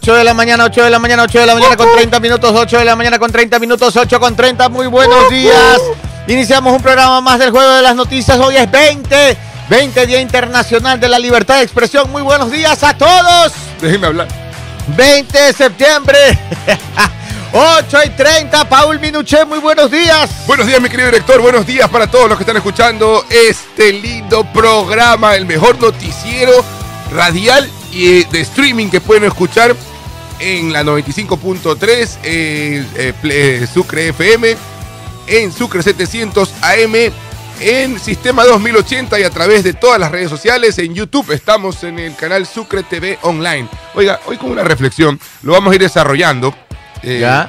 8 de la mañana, 8 de la mañana, 8 de la mañana con 30 minutos, 8 de la mañana con 30 minutos, 8 con 30. Muy buenos días. Iniciamos un programa más del Juego de las Noticias. Hoy es 20, 20 Día Internacional de la Libertad de Expresión. Muy buenos días a todos. Déjeme hablar. 20 de septiembre. 8 y 30, Paul Minuché, muy buenos días. Buenos días, mi querido director. Buenos días para todos los que están escuchando este lindo programa, el mejor noticiero radial y de streaming que pueden escuchar en la 95.3, eh, eh, eh, Sucre FM, en Sucre 700 AM, en Sistema 2080 y a través de todas las redes sociales. En YouTube estamos en el canal Sucre TV Online. Oiga, hoy con una reflexión, lo vamos a ir desarrollando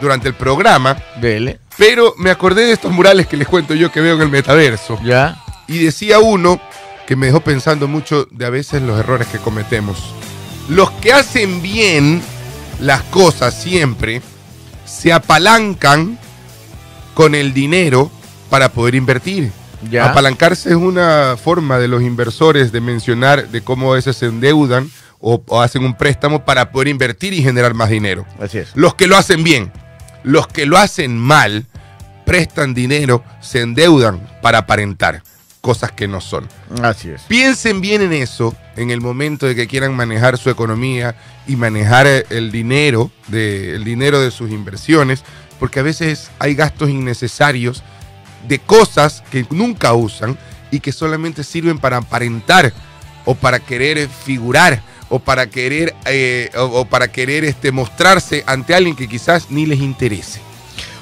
durante el programa. Vele. Pero me acordé de estos murales que les cuento yo que veo en el metaverso. Ya. Y decía uno que me dejó pensando mucho de a veces los errores que cometemos. Los que hacen bien las cosas siempre se apalancan con el dinero para poder invertir. Ya. Apalancarse es una forma de los inversores de mencionar de cómo a veces se endeudan o, o hacen un préstamo para poder invertir y generar más dinero. Así es. Los que lo hacen bien, los que lo hacen mal, prestan dinero, se endeudan para aparentar cosas que no son. Así es. Piensen bien en eso en el momento de que quieran manejar su economía y manejar eh, el dinero de, el dinero de sus inversiones, porque a veces hay gastos innecesarios de cosas que nunca usan y que solamente sirven para aparentar o para querer figurar o para querer eh, o, o para querer este, mostrarse ante alguien que quizás ni les interese.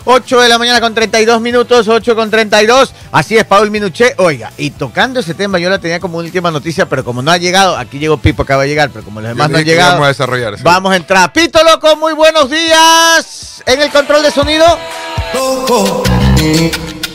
8 de la mañana con 32 minutos, 8 con 32. Así es, Paul Minuché. Oiga, y tocando ese tema, yo la tenía como última noticia, pero como no ha llegado, aquí llegó Pipo, acaba de llegar, pero como los demás Yo no han llegado, Vamos a desarrollar. sí. vamos a entrar. Pito Loco, muy buenos días. En el control de sonido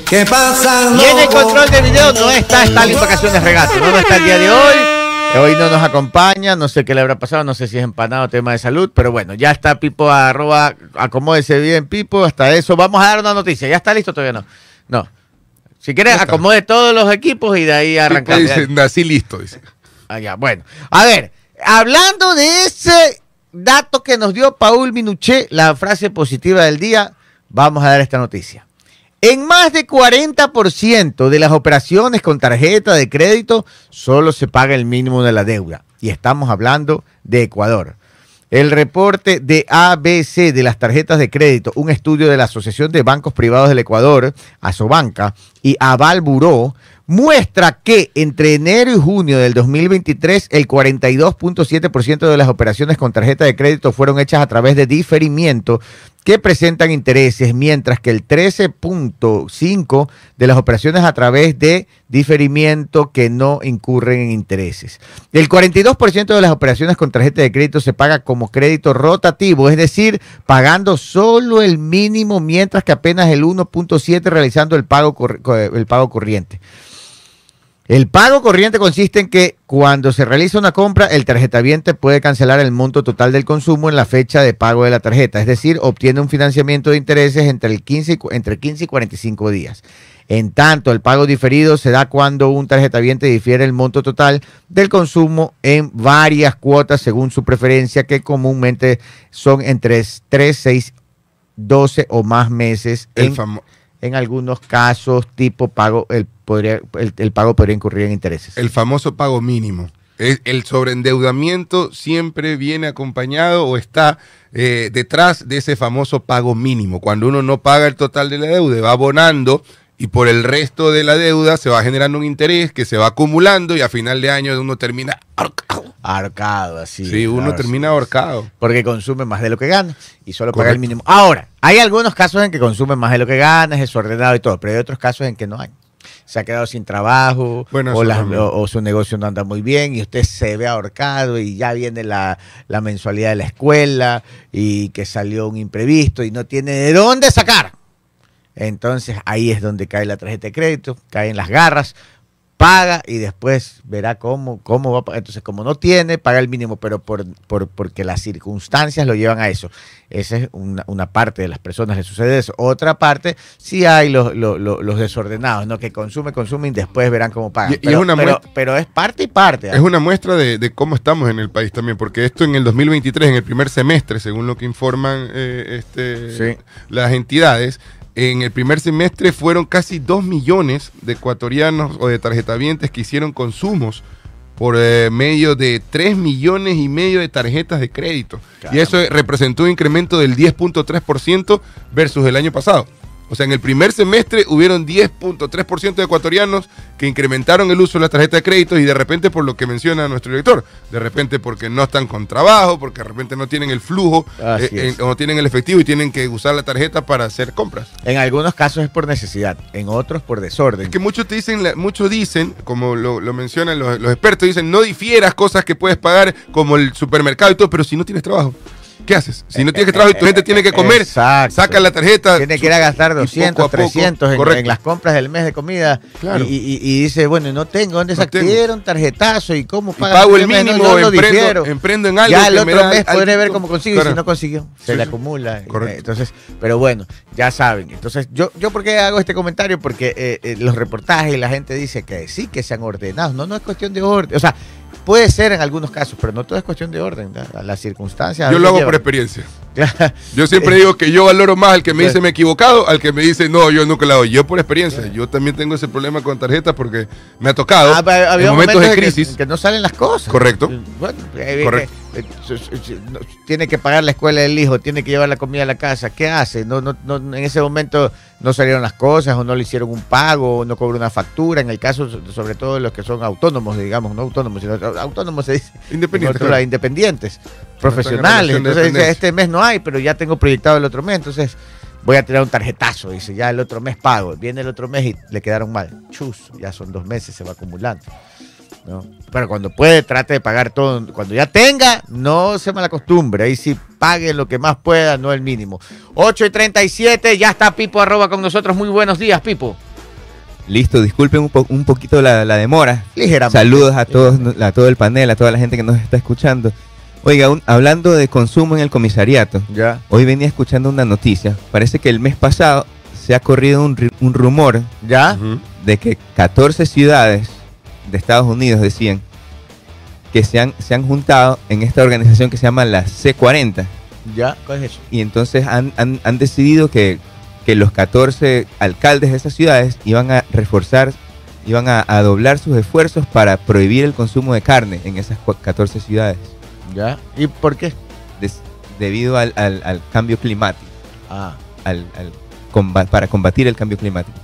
¿Qué pasa? y en el control de video no está Stalin Vacaciones Regato. No, no está el día de hoy. Hoy no nos acompaña, no sé qué le habrá pasado, no sé si es empanado tema de salud, pero bueno, ya está Pipo, arroba, acomódese bien Pipo, hasta eso. Vamos a dar una noticia, ¿ya está listo todavía no? No. Si quieres, acomode todos los equipos y de ahí arrancamos. Dice, Nací listo, dice. Ah, ya, bueno. A ver, hablando de ese dato que nos dio Paul Minuché, la frase positiva del día, vamos a dar esta noticia. En más de 40% de las operaciones con tarjeta de crédito solo se paga el mínimo de la deuda. Y estamos hablando de Ecuador. El reporte de ABC de las tarjetas de crédito, un estudio de la Asociación de Bancos Privados del Ecuador, Asobanca, y Aval Buró, muestra que entre enero y junio del 2023 el 42.7% de las operaciones con tarjeta de crédito fueron hechas a través de diferimiento que presentan intereses, mientras que el 13.5% de las operaciones a través de diferimiento que no incurren en intereses. El 42% de las operaciones con tarjeta de crédito se paga como crédito rotativo, es decir, pagando solo el mínimo, mientras que apenas el 1.7% realizando el pago, corri- co- el pago corriente. El pago corriente consiste en que cuando se realiza una compra, el tarjetaviente puede cancelar el monto total del consumo en la fecha de pago de la tarjeta, es decir, obtiene un financiamiento de intereses entre, el 15 y, entre 15 y 45 días. En tanto, el pago diferido se da cuando un tarjetaviente difiere el monto total del consumo en varias cuotas según su preferencia, que comúnmente son entre 3, 6, 12 o más meses El en, famo- en algunos casos tipo pago, el, podría, el, el pago podría incurrir en intereses. el famoso pago mínimo. El, sobreendeudamiento siempre viene acompañado o está eh, detrás de ese famoso pago mínimo. Cuando uno no paga el total de la deuda, va abonando y por el resto de la deuda se va generando un interés que se va acumulando y a final de año uno termina ahorcado. Así. Sí, uno claro, termina ahorcado. Porque consume más de lo que gana y solo paga el mínimo. Ahora, hay algunos casos en que consume más de lo que gana, es desordenado y todo, pero hay otros casos en que no hay. Se ha quedado sin trabajo Bueno, o, eso las- también. o- o su negocio no anda muy bien y usted se ve ahorcado y ya viene la, la mensualidad de la escuela y que salió un imprevisto y no tiene de dónde sacar. Entonces ahí es donde cae la tarjeta de crédito, caen las garras paga y después verá cómo, cómo va. Entonces, como no tiene, paga el mínimo, pero por, por, porque las circunstancias lo llevan a eso. Esa es una, una parte de las personas le sucede eso. Otra parte, sí hay los, los, desordenados, ¿no? Que consumen, consumen y después verán cómo pagan. Y- y pero, es una pero- muestra- pero es parte y parte. ¿ah? Es una muestra de, de cómo estamos en el país también, porque esto en el 2023, en el primer semestre, según lo que informan eh, este, Sí. las entidades, en el primer semestre fueron casi 2 millones de ecuatorianos o de tarjetavientes que hicieron consumos por eh, medio de 3 millones y medio de tarjetas de crédito. Y eso representó un incremento del 10.3% versus el año pasado. O sea, en el primer semestre hubieron 10.3% de ecuatorianos que incrementaron el uso de la tarjeta de crédito y de repente por lo que menciona nuestro director, de repente porque no están con trabajo, porque de repente no tienen el flujo eh, en- o no tienen el efectivo y tienen que usar la tarjeta para hacer compras. En algunos casos es por necesidad, en otros por desorden. Es que muchos te dicen, muchos dicen, como lo, lo mencionan los, los expertos, dicen no difieras cosas que puedes pagar como el supermercado y todo, pero si no tienes trabajo, ¿qué haces? Si no tienes que trabajo y tu gente tiene que comer, Exacto. saca la tarjeta. Tiene que ir a gastar y 200, poco a poco, 300 en, correcto. en las compras del mes de comida. Claro. Y, y- y dice, bueno, no tengo, ¿dónde No tarjetazo y cómo pago el este? No, mínimo, yo lo emprendo, emprendo en algo. Ya el otro mes podré ver cómo consigue y si no consiguió, se Sí, le sí. acumula. Correcto. Eh, Entonces, pero bueno, ya saben. Entonces, yo, yo ¿por qué hago este comentario? Porque eh, eh, los reportajes y la gente dice que sí, que sean ordenados. No, no es cuestión de orden. O sea, puede ser en algunos casos, pero no todo es cuestión de orden. ¿no? Las circunstancias. Yo lo hago por experiencia. Yo siempre digo que yo valoro más al que me dice me he equivocado, al que me dice no, yo nunca lo hago. Yo por experiencia. Yo también tengo ese problema con tarjetas porque me ha tocado Ah, había en momentos de en que- crisis. Que, no salen las cosas. Correcto. Bueno, eh, Correcto. eh, eh, su- no, tiene que pagar la escuela del hijo, tiene que llevar la comida a la casa. ¿Qué hace? No, no, no, en ese momento no salieron las cosas, o no le hicieron un pago, o no cobró una factura. En el caso, so- sobre todo de los que son autónomos, digamos, no autónomos, sino autónomos se dice. Independiente, Nosotros, claro. independientes, profesionales. Entonces dice, este mes no hay, pero ya tengo proyectado el otro mes, entonces voy a tirar un tarjetazo. Dice, ya el otro mes pago. Viene el otro mes y le quedaron mal. Chus, ya son dos meses, se va acumulando. ¿no? Pero cuando puede, trate de pagar todo. Cuando ya tenga, no se malacostumbre. Ahí sí pague lo que más pueda, no el mínimo. 8 y 37, ya está Pipo arroba con nosotros. Muy buenos días, Pipo. Listo, disculpen un, po- un poquito la, la demora. Ligeramente. Saludos a todos, a todo el panel, a toda la gente que nos está escuchando. Oiga, un- hablando de consumo en el comisariato, Ya. hoy venía escuchando una noticia. Parece que el mes pasado se ha corrido un, un rumor ¿Ya? De que 14 ciudades de Estados Unidos decían que se han, se han juntado en esta organización que se llama la C40 ¿Ya? ¿Cuál es eso? y entonces han, han- han decidido que, que los 14 alcaldes de esas ciudades iban a reforzar, iban a, a doblar sus esfuerzos para prohibir el consumo de carne en esas cua- 14 ciudades, ¿Ya? ¿Y por qué? des- debido al, al- al cambio climático, Ah. al, al comba- para combatir el cambio climático.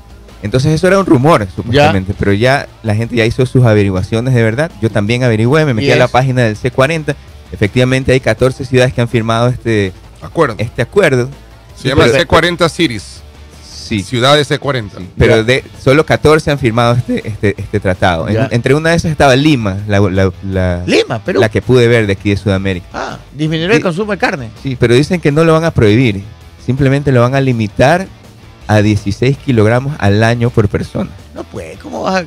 Entonces eso era un rumor, supuestamente, pero ya la gente ya hizo sus averiguaciones de verdad. Yo también averigüé, me metí ¿Y a la página del C40. Efectivamente hay 14 ciudades que han firmado este, Acuerdo. este acuerdo. Se llama pero- C40 Cities. Sí, Ciudades C40. pero de solo 14 han firmado este, este, este tratado. En- entre una de esas estaba Lima, la, la- la- Lima, Perú. la que pude ver de aquí de Sudamérica. Ah, disminuir el consumo de carne. Sí, pero dicen que no lo van a prohibir, simplemente lo van a limitar a 16 kilogramos al año por persona. No puede, ¿cómo vas a.?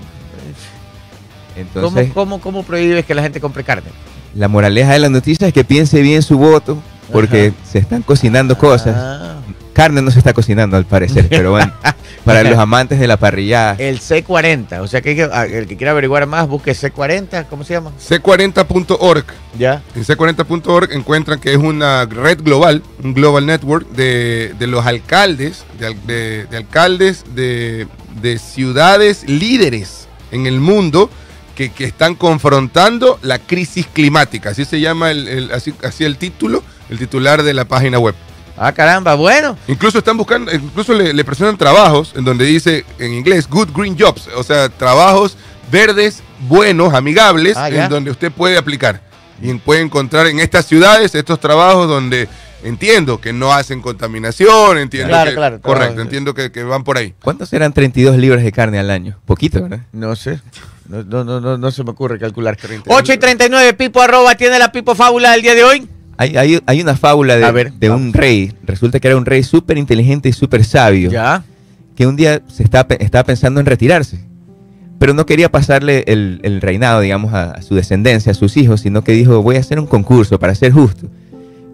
Entonces, ¿Cómo, cómo, ¿Cómo prohíbes que la gente compre carne? la moraleja de la noticia es que piense bien su voto, porque Ajá. se están cocinando cosas. Ah. Carne no se está cocinando al parecer, pero bueno, para los amantes de la parrillada. El C40, o sea que, ah, el que quiera averiguar más, busque C40, ¿cómo se llama? C40.org. Ya. En C40.org encuentran que es una red global, un global network de, de los alcaldes, de, al- de- de alcaldes de, de ciudades líderes en el mundo que, que están confrontando la crisis climática. Así se llama el, el- así, así el título, el titular de la página web. Ah, caramba, bueno. Incluso están buscando, incluso le, le presentan trabajos en donde dice en inglés good green jobs, o sea, trabajos verdes, buenos, amigables, Ah, en donde usted puede aplicar. Y puede encontrar en estas ciudades estos trabajos donde entiendo que no hacen contaminación, entiendo Claro, que, claro, correcto, entiendo que, que van por ahí. ¿Cuántos serán 32 libras de carne al año? Poquito, ¿verdad? No sé. No, no, no, no, no se me ocurre calcular. 39. 8 y 39, Pipo arroba, ¿tiene la Pipo fábula del día de hoy? Hay, hay, hay una fábula de, A ver, de un rey. Resulta que era un rey súper inteligente y súper sabio. Ya. Que un día se estaba, estaba pensando en retirarse. pero no quería pasarle el, el reinado, digamos, a, a su descendencia, a sus hijos, sino que dijo, voy a hacer un concurso para ser justo.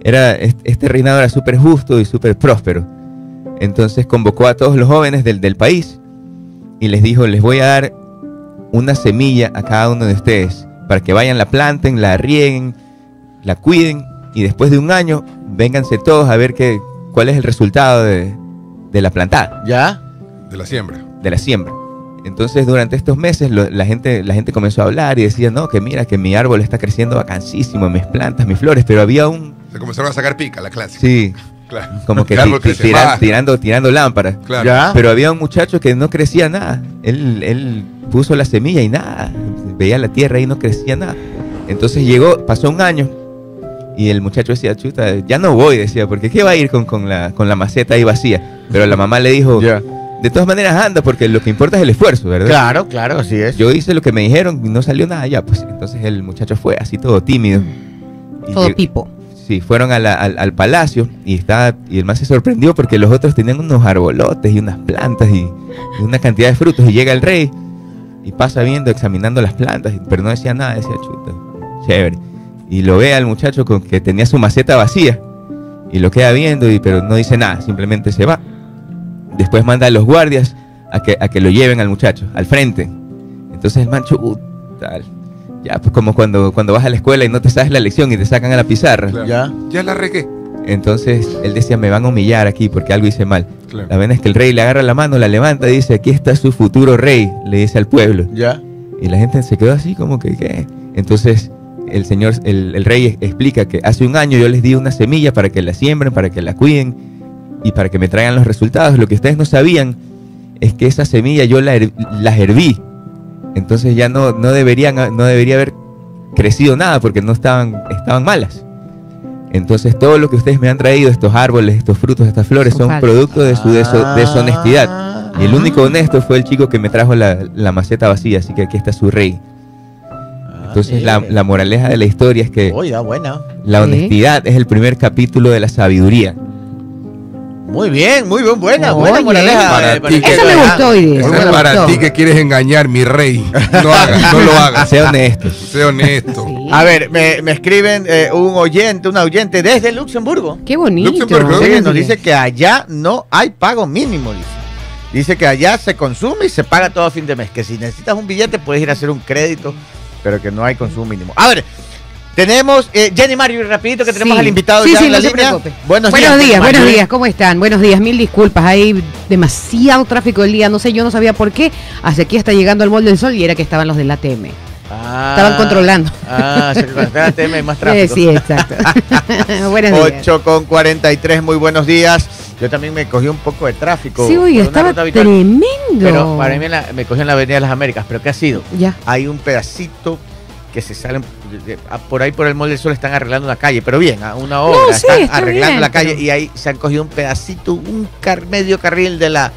Era, est- este reinado era súper justo y súper próspero. Entonces convocó a todos los jóvenes del, del país y les dijo, les voy a dar una semilla a cada uno de ustedes para que vayan, la planten, la rieguen, la cuiden y después de un año vénganse todos a ver qué, cuál es el resultado de, de la plantada, ¿Ya? De la siembra. de la siembra. Entonces durante estos meses lo- la, gente, la gente comenzó a hablar y decía, no, que mira, que mi árbol está creciendo vacancísimo, mis plantas, mis flores, pero había un... Se comenzaron a sacar pica, la clásica. Sí, Claro. como que ti- ti- tirando, tirando lámparas. Claro. ¿Ya? Pero había un muchacho que no crecía nada. Él, él puso la semilla y nada. Veía la tierra y no crecía nada. Entonces llegó, pasó un año y el muchacho decía, chuta, ya no voy, decía, porque ¿qué va a ir con, con la, con la maceta ahí vacía? Pero la mamá le dijo, de todas maneras anda, porque lo que importa es el esfuerzo, ¿verdad? Claro, claro, así es. Yo hice lo que me dijeron y no salió nada ya, pues entonces el muchacho fue así todo tímido. Y Todo pipo. Sí, fueron a la- al, al palacio y estaba, y el más se sorprendió porque los otros tenían unos arbolotes y unas plantas y, y una cantidad de frutos. Y llega el rey y pasa viendo, examinando las plantas, pero no decía nada, decía chuta, chévere. Y lo ve al muchacho con que tenía su maceta vacía y lo queda viendo, y, pero no dice nada, simplemente se va. Después manda a los guardias a que, a que lo lleven al muchacho, al frente. Entonces el mancho, uh, tal. Ya, pues como cuando, cuando vas a la escuela y no te sabes la lección y te sacan a la pizarra. Claro. ¿Ya? Ya la regué. Entonces él decía, me van a humillar aquí porque algo hice mal. Claro. La verdad es que el rey le agarra la mano, la levanta y dice, aquí está su futuro rey, le dice al pueblo. ¿Ya? Y la gente se quedó así como que, ¿qué? Entonces el señor, el, el rey explica que hace un año yo les di una semilla para que la siembren, para que la cuiden y para que me traigan los resultados. Lo que ustedes no sabían es que esa semilla yo la, las herví. Entonces ya no, no, deberían, no debería haber crecido nada porque no estaban, estaban malas. Entonces todo lo que ustedes me han traído, estos árboles, estos frutos, estas flores, Son producto de su deso- Ah. deshonestidad. Y el único honesto fue el chico que me trajo la, la maceta vacía, así que aquí está su rey. Entonces la, mire. la moraleja de la historia es que buena. la Sí. honestidad es el primer capítulo de la sabiduría. Muy bien, muy bien, buena, Oye. buena moraleja. Para eh, ti que- Esa me gustó hoy día. Eso es para gustó. ti que quieres engañar, mi rey. No hagas, no lo hagas. Sea honesto. Sé honesto. Sí. A ver, me, me escriben eh, un oyente, una oyente desde Luxemburgo. Qué bonito. Luxemburgo. Sí, nos dice que allá no hay pago mínimo, dice. Dice que allá se consume y se paga todo a fin de mes. Que si necesitas un billete puedes ir a hacer un crédito, pero que no hay consumo mínimo. A ver, tenemos, eh, Jenny Mario, rapidito que tenemos Sí. al invitado Sí, ya sí, en la no línea. Buenos, Buenos días, buenos días, ¿cómo están? Buenos días, mil disculpas. Hay demasiado tráfico el día, no sé, yo no sabía por qué. Hacia aquí está llegando al Mall del Sol y era que estaban los del ATM. Ah, Estaban controlando. Ah, se tema hay más tráfico. sí, exacto. buenos días. 8 con 43, muy buenos días. Yo también me cogí un poco de tráfico. Sí, una estaba tremendo. Pero para mí la- me cogí en la Avenida de las Américas. ¿Pero qué ha sido? Ya. Hay un pedacito que se salen ah, por ahí por el Mall del Sol están arreglando una calle, pero bien, a una sí, están está arreglando bien, la calle pero- y ahí se han cogido un pedacito, un car- medio carril de la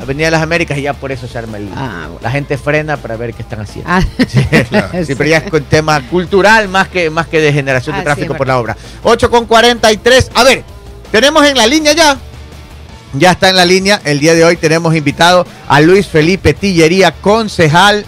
Avenida de las Américas y ya por eso se arma el. Ah, bueno. La gente frena para ver qué están haciendo. Ah, Claro. Sí, pero ya es con tema cultural más que, más que de generación de Ah, tráfico por la obra. 8 con 43. A ver, tenemos en la línea ya. Ya está en la línea. El día de hoy tenemos invitado a Luis Felipe Tillería, concejal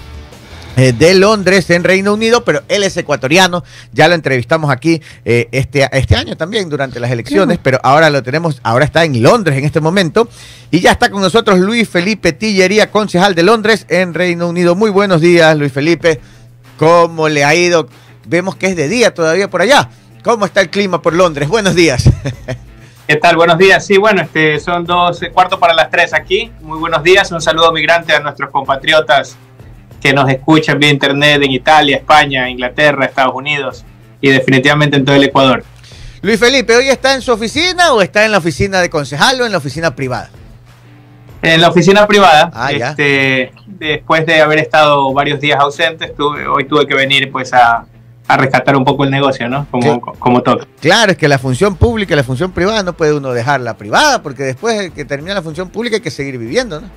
eh, de Londres en Reino Unido, pero él es ecuatoriano. Ya lo entrevistamos aquí eh, este, este año también durante las elecciones, pero ahora lo tenemos, ahora está en Londres en este momento. Y ya está con nosotros Luis Felipe Tillería, concejal de Londres en Reino Unido. Muy buenos días, Luis Felipe. ¿Cómo le ha ido? Vemos que es de día todavía por allá. ¿Cómo está el clima por Londres? Buenos días. ¿Qué tal? Buenos días. Sí, bueno, este, son dos eh, cuartos para las tres aquí. Muy buenos días. Un saludo migrante a nuestros compatriotas que nos escuchan vía internet en Italia, España, Inglaterra, Estados Unidos y definitivamente en todo el Ecuador. Luis Felipe, ¿hoy está en su oficina o está en la oficina de concejal o en la oficina privada? En la oficina privada, Ah, ya. este, después de haber estado varios días ausentes, tuve- hoy tuve que venir pues a, a rescatar un poco el negocio, ¿no? Como, como toca. Claro, es que la función pública y la función privada no puede uno dejarla privada, porque después de que termina la función pública hay que seguir viviendo, ¿no?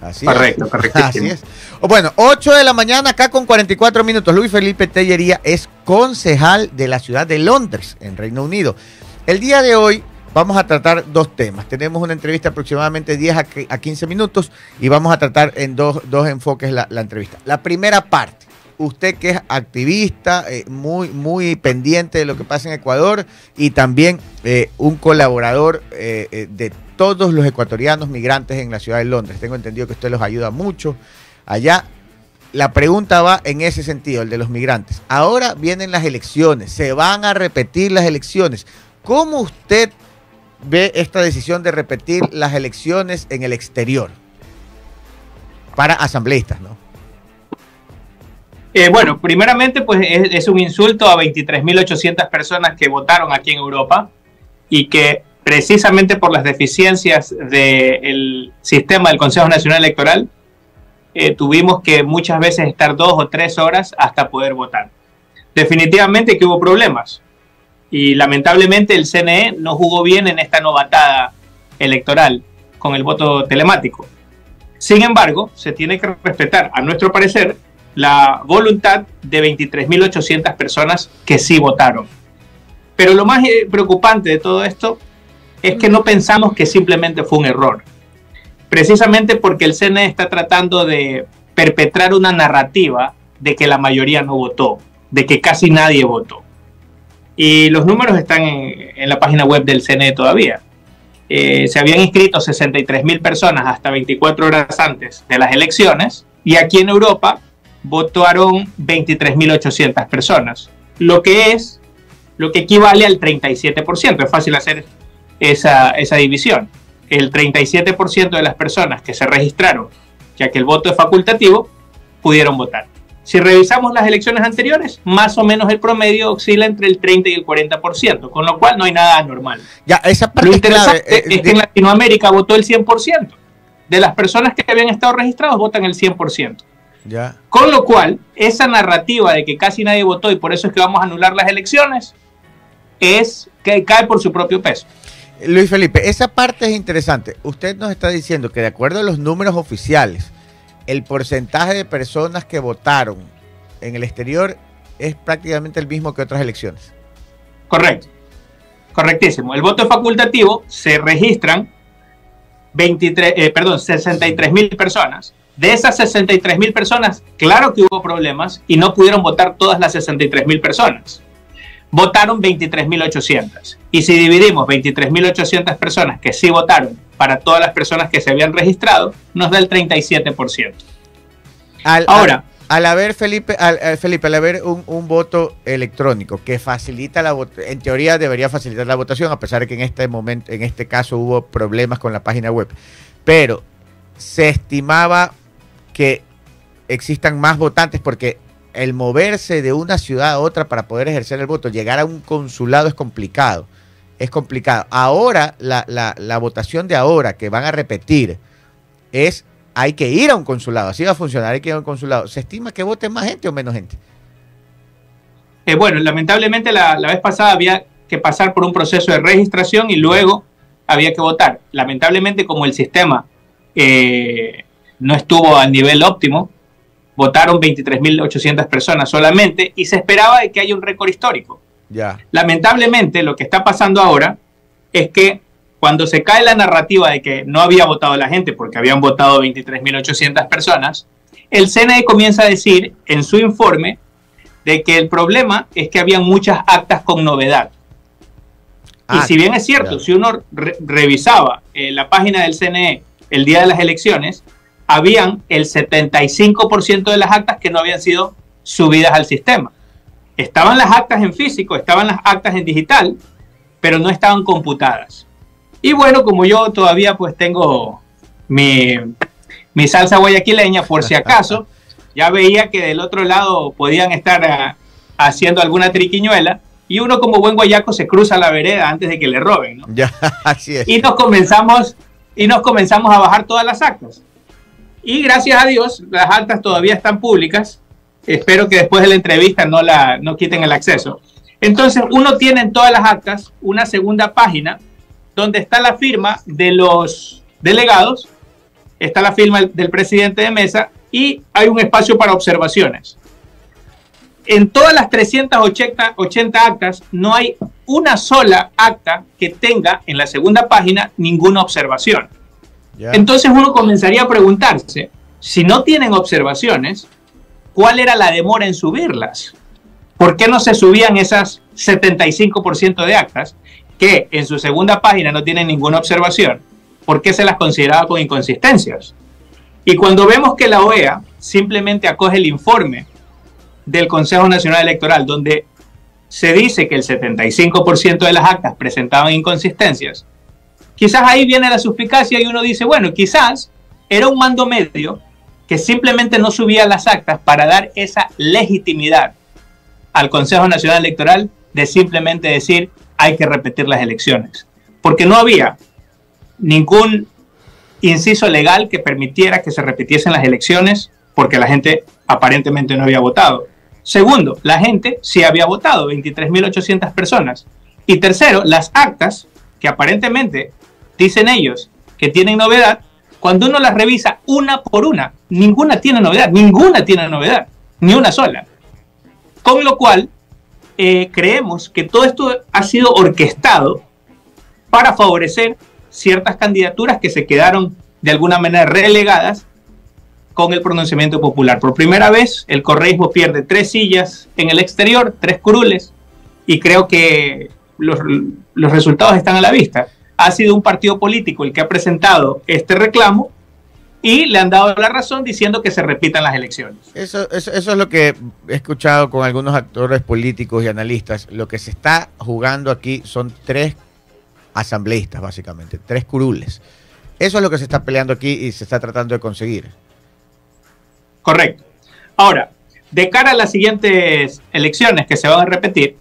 Así Correcto, es. correctísimo. Así es. Bueno, 8 de la mañana acá con 44 minutos. Luis Felipe Tellería es concejal de la ciudad de Londres, en Reino Unido. El día de hoy vamos a tratar dos temas. Tenemos una entrevista aproximadamente 10 a qui- a 15 minutos y vamos a tratar en dos, dos enfoques la, la entrevista. La primera parte, usted que es activista, eh, muy, muy pendiente de lo que pasa en Ecuador y también eh, un colaborador eh, de todos los ecuatorianos migrantes en la ciudad de Londres. Tengo entendido que usted los ayuda mucho allá. La pregunta va en ese sentido, el de los migrantes. Ahora vienen las elecciones, se van a repetir las elecciones. ¿Cómo usted ve esta decisión de repetir las elecciones en el exterior? Para asambleístas, ¿no? Eh, bueno, primeramente, pues es, un insulto a 23.800 personas que votaron aquí en Europa y que precisamente por las deficiencias del sistema del Consejo Nacional Electoral eh, tuvimos que muchas veces estar dos o tres horas hasta poder votar. Definitivamente que hubo problemas y lamentablemente el CNE no jugó bien en esta novatada electoral con el voto telemático. Sin embargo, se tiene que respetar, a nuestro parecer, la voluntad de 23.800 personas que sí votaron. Pero lo más eh, preocupante de todo esto es que no pensamos que simplemente fue un error. Precisamente porque el CNE está tratando de perpetrar una narrativa de que la mayoría no votó, de que casi nadie votó. Y los números están en, la página web del CNE todavía. Eh, se habían inscrito 63 mil personas hasta 24 horas antes de las elecciones y aquí en Europa votaron 23.800 personas, lo que es lo que equivale al 37%. Es fácil hacer esa, esa división. El 37% de las personas que se registraron, ya que el voto es facultativo, pudieron votar. Si revisamos las elecciones anteriores, más o menos el promedio oscila entre el 30 y el 40%, con lo cual no hay nada anormal. Ya, esa parte Lo es clave. interesante eh, es que en Latinoamérica votó el 100%. De las personas que habían estado registrados votan el 100%. Ya. Con lo cual, esa narrativa de que casi nadie votó y por eso es que vamos a anular las elecciones, es que cae por su propio peso. Luis Felipe, esa parte es interesante. Usted nos está diciendo que de acuerdo a los números oficiales, el porcentaje de personas que votaron en el exterior es prácticamente el mismo que otras elecciones. Correcto. Correctísimo. El voto es facultativo, se registran 23, eh, perdón, 63 mil personas. De esas 63 mil personas, claro que hubo problemas y no pudieron votar todas las 63 mil personas. Votaron 23.800. Y si dividimos 23.800 personas que sí votaron para todas las personas que se habían registrado, nos da el 37%. Al, Ahora. al, al haber, Felipe, al, al- Felipe, al haber un, un voto electrónico que facilita la votación, en teoría debería facilitar la votación, a pesar de que en este momento, en este caso hubo problemas con la página web. Pero se estimaba que existan más votantes porque el moverse de una ciudad a otra para poder ejercer el voto, llegar a un consulado es complicado. Es complicado. Ahora, la, la- votación de ahora que van a repetir es hay que ir a un consulado. Así va a funcionar, hay que ir a un consulado. ¿Se estima que vote más gente o menos gente? Eh, bueno, lamentablemente la, la vez pasada había que pasar por un proceso de registración y luego había que votar. Lamentablemente como el sistema eh, no estuvo al nivel óptimo, votaron 23.800 personas solamente y se esperaba de que haya un récord histórico. Lamentablemente lo que está pasando ahora es que cuando se cae la narrativa de que no había votado la gente porque habían votado 23.800 personas, el CNE comienza a decir en su informe de que el problema es que habían muchas actas con novedad. Ah, y si bien es cierto, si uno re- revisaba eh, la página del CNE el día de las elecciones, habían el 75% de las actas que no habían sido subidas al sistema. Estaban las actas en físico, estaban las actas en digital, pero no estaban computadas. Y bueno, como yo todavía pues tengo mi, mi salsa guayaquileña, por si acaso, ya veía que del otro lado podían estar ah, haciendo alguna triquiñuela y uno como buen guayaco se cruza la vereda antes de que le roben, ¿no? Ya, así es. y nos comenzamos y nos comenzamos a bajar todas las actas. Y gracias a Dios, las actas todavía están públicas. Espero que después de la entrevista no la no quiten el acceso. Entonces, uno tiene en todas las actas una segunda página donde está la firma de los delegados, está la firma del presidente de mesa y hay un espacio para observaciones. En todas las 380 80 actas no hay una sola acta que tenga en la segunda página ninguna observación. Entonces uno comenzaría a preguntarse, si no tienen observaciones, ¿cuál era la demora en subirlas? ¿Por qué no se subían esas 75% de actas que en su segunda página no tienen ninguna observación? ¿Por qué se las consideraba con inconsistencias? Y cuando vemos que la OEA simplemente acoge el informe del Consejo Nacional Electoral, donde se dice que el 75% de las actas presentaban inconsistencias, quizás ahí viene la suspicacia y uno dice, bueno, quizás era un mando medio que simplemente no subía las actas para dar esa legitimidad al Consejo Nacional Electoral de simplemente decir hay que repetir las elecciones. Porque no había ningún inciso legal que permitiera que se repitiesen las elecciones porque la gente aparentemente no había votado. Segundo, la gente sí había votado, 23.800 personas. Y tercero, las actas, que aparentemente dicen ellos que tienen novedad, cuando uno las revisa una por una, ninguna tiene novedad, ninguna tiene novedad, ni una sola. Con lo cual, eh, creemos que todo esto ha sido orquestado para favorecer ciertas candidaturas que se quedaron de alguna manera relegadas con el pronunciamiento popular. Por primera vez, el correísmo pierde tres sillas en el exterior, tres curules, y creo que los, los resultados están a la vista. Ha sido un partido político el que ha presentado este reclamo y le han dado la razón diciendo que se repitan las elecciones. Eso, eso, eso es lo que he escuchado con algunos actores políticos y analistas. Lo que se está jugando aquí son tres asambleístas, básicamente, tres curules. Eso es lo que se está peleando aquí y se está tratando de conseguir. Correcto. Ahora, de cara a las siguientes elecciones que se van a repetir,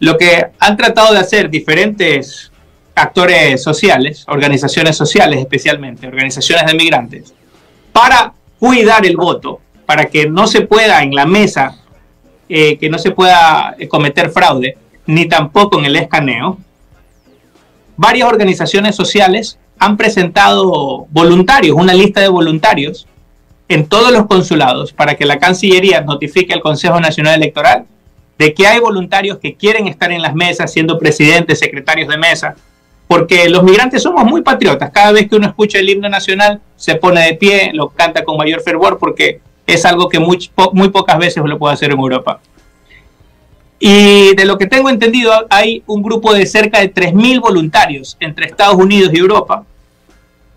lo que han tratado de hacer diferentes actores sociales, organizaciones sociales especialmente, organizaciones de migrantes, para cuidar el voto, para que no se pueda en la mesa, eh, que no se pueda cometer fraude, ni tampoco en el escaneo, varias organizaciones sociales han presentado voluntarios, una lista de voluntarios en todos los consulados para que la Cancillería notifique al Consejo Nacional Electoral de que hay voluntarios que quieren estar en las mesas siendo presidentes, secretarios de mesa, porque los migrantes somos muy patriotas. Cada vez que uno escucha el himno nacional se pone de pie, lo canta con mayor fervor porque es algo que muy, muy pocas veces lo puede hacer en Europa. Y de lo que tengo entendido, hay un grupo de cerca de 3.000 voluntarios entre Estados Unidos y Europa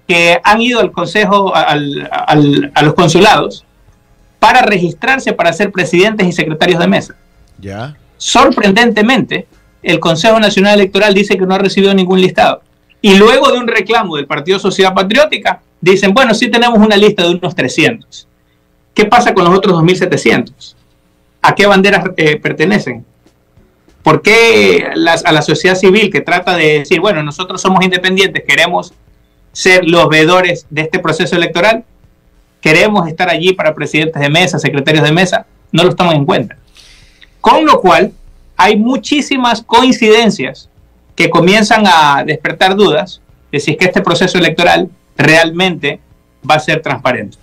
que han ido al consejo, al, al, a los consulados, para registrarse para ser presidentes y secretarios de mesa. Ya. Sorprendentemente, el Consejo Nacional Electoral dice que no ha recibido ningún listado. Y luego de un reclamo del Partido Sociedad Patriótica, dicen, bueno, sí tenemos una lista de unos 300. ¿Qué pasa con los otros 2.700? ¿A qué banderas eh, pertenecen? ¿Por qué a la sociedad civil que trata de decir, bueno, nosotros somos independientes, queremos ser los veedores de este proceso electoral, queremos estar allí para presidentes de mesa, secretarios de mesa, no lo toman en cuenta. Con lo cual, hay muchísimas coincidencias que comienzan a despertar dudas de si es que este proceso electoral realmente va a ser transparente.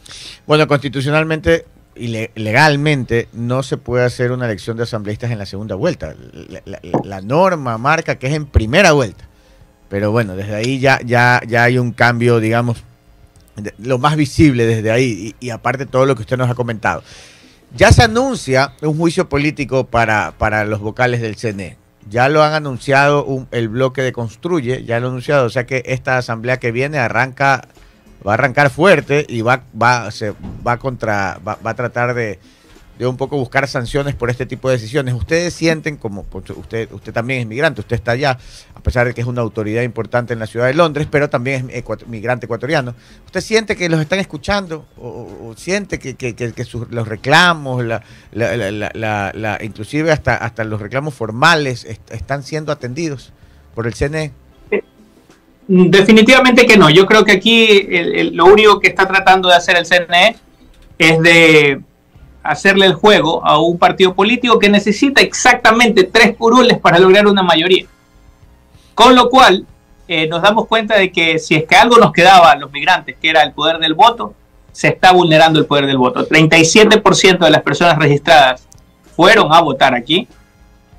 Bueno, constitucionalmente y le- legalmente no se puede hacer una elección de asambleístas en la segunda vuelta. La, norma marca que es en primera vuelta. Pero bueno, desde ahí ya, ya, ya hay un cambio, digamos, lo más visible desde ahí y, y aparte todo lo que usted nos ha comentado. Ya se anuncia un juicio político para, para los vocales del CNE. Ya lo han anunciado un- el bloque de Construye, ya lo han anunciado. O sea que esta asamblea que viene arranca, va a arrancar fuerte y va, va, se, va, contra, va, va a tratar de, de un poco buscar sanciones por este tipo de decisiones. Ustedes sienten, como pues, usted, usted también es migrante, usted está allá, a pesar de que es una autoridad importante en la ciudad de Londres, pero también es migrante ecuatoriano. ¿Usted siente que los están escuchando? ¿O, siente que, que- que- sus- los reclamos, la, la- la- la- inclusive hasta, hasta los reclamos formales est- están siendo atendidos por el? CNE? Definitivamente que no. Yo creo que aquí lo único que está tratando de hacer el CNE es de hacerle el juego a un partido político que necesita exactamente tres curules para lograr una mayoría. Con lo cual, eh, nos damos cuenta de que si es que algo nos quedaba a los migrantes, que era el poder del voto, se está vulnerando el poder del voto. 37% de las personas registradas fueron a votar aquí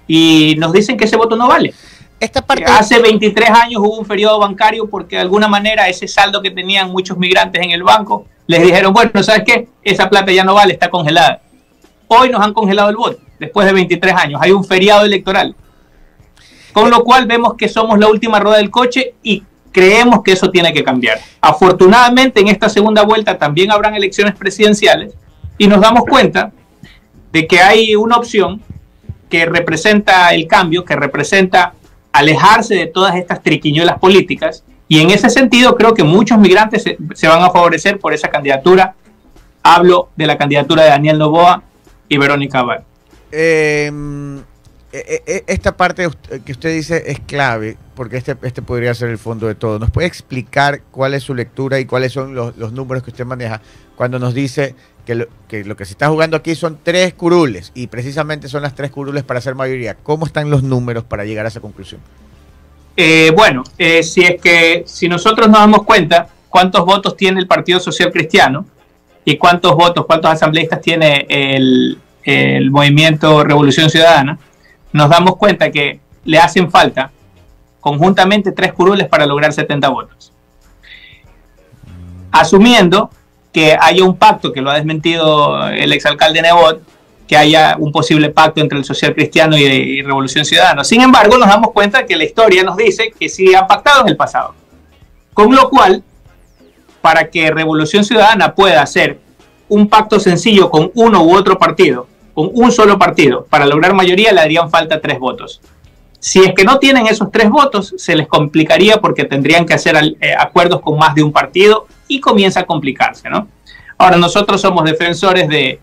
y nos dicen que ese voto no vale. Esta parte. Hace 23 años hubo un periodo bancario porque de alguna manera ese saldo que tenían muchos migrantes en el banco les dijeron, bueno, ¿sabes qué? Esa plata ya no vale, está congelada. Hoy nos han congelado el voto, después de 23 años. Hay un feriado electoral. Con lo cual vemos que somos la última rueda del coche y creemos que eso tiene que cambiar. Afortunadamente en esta segunda vuelta también habrán elecciones presidenciales y nos damos cuenta de que hay una opción que representa el cambio, que representa alejarse de todas estas triquiñuelas políticas y en ese sentido creo que muchos migrantes se, van a favorecer por esa candidatura. Hablo de la candidatura de Daniel Novoa y Verónica Val. Em, e, e, e, esta parte que usted dice es clave, porque este, este podría ser el fondo de todo. ¿Nos puede explicar cuál es su lectura y cuáles son los, los números que usted maneja cuando nos dice que lo, que lo, que se está jugando aquí son tres curules y precisamente son las tres curules para ser mayoría? ¿Cómo están los números para llegar a esa conclusión? Eh, bueno, eh, si es que si nosotros nos damos cuenta cuántos votos tiene el Partido Social Cristiano y cuántos votos, cuántos asambleístas tiene el, movimiento Revolución Ciudadana, nos damos cuenta que le hacen falta conjuntamente tres curules para lograr 70 votos. Asumiendo que haya un pacto, que lo ha desmentido el exalcalde Nebot, que haya un posible pacto entre el social cristiano y, Revolución Ciudadana. Sin embargo, nos damos cuenta que la historia nos dice que sí han pactado en el pasado. Con lo cual, para que Revolución Ciudadana pueda hacer un pacto sencillo con uno u otro partido, con un solo partido, para lograr mayoría le harían falta tres votos. Si es que no tienen esos tres votos, se les complicaría porque tendrían que hacer eh, acuerdos con más de un partido y comienza a complicarse, ¿no? Ahora, nosotros somos defensores de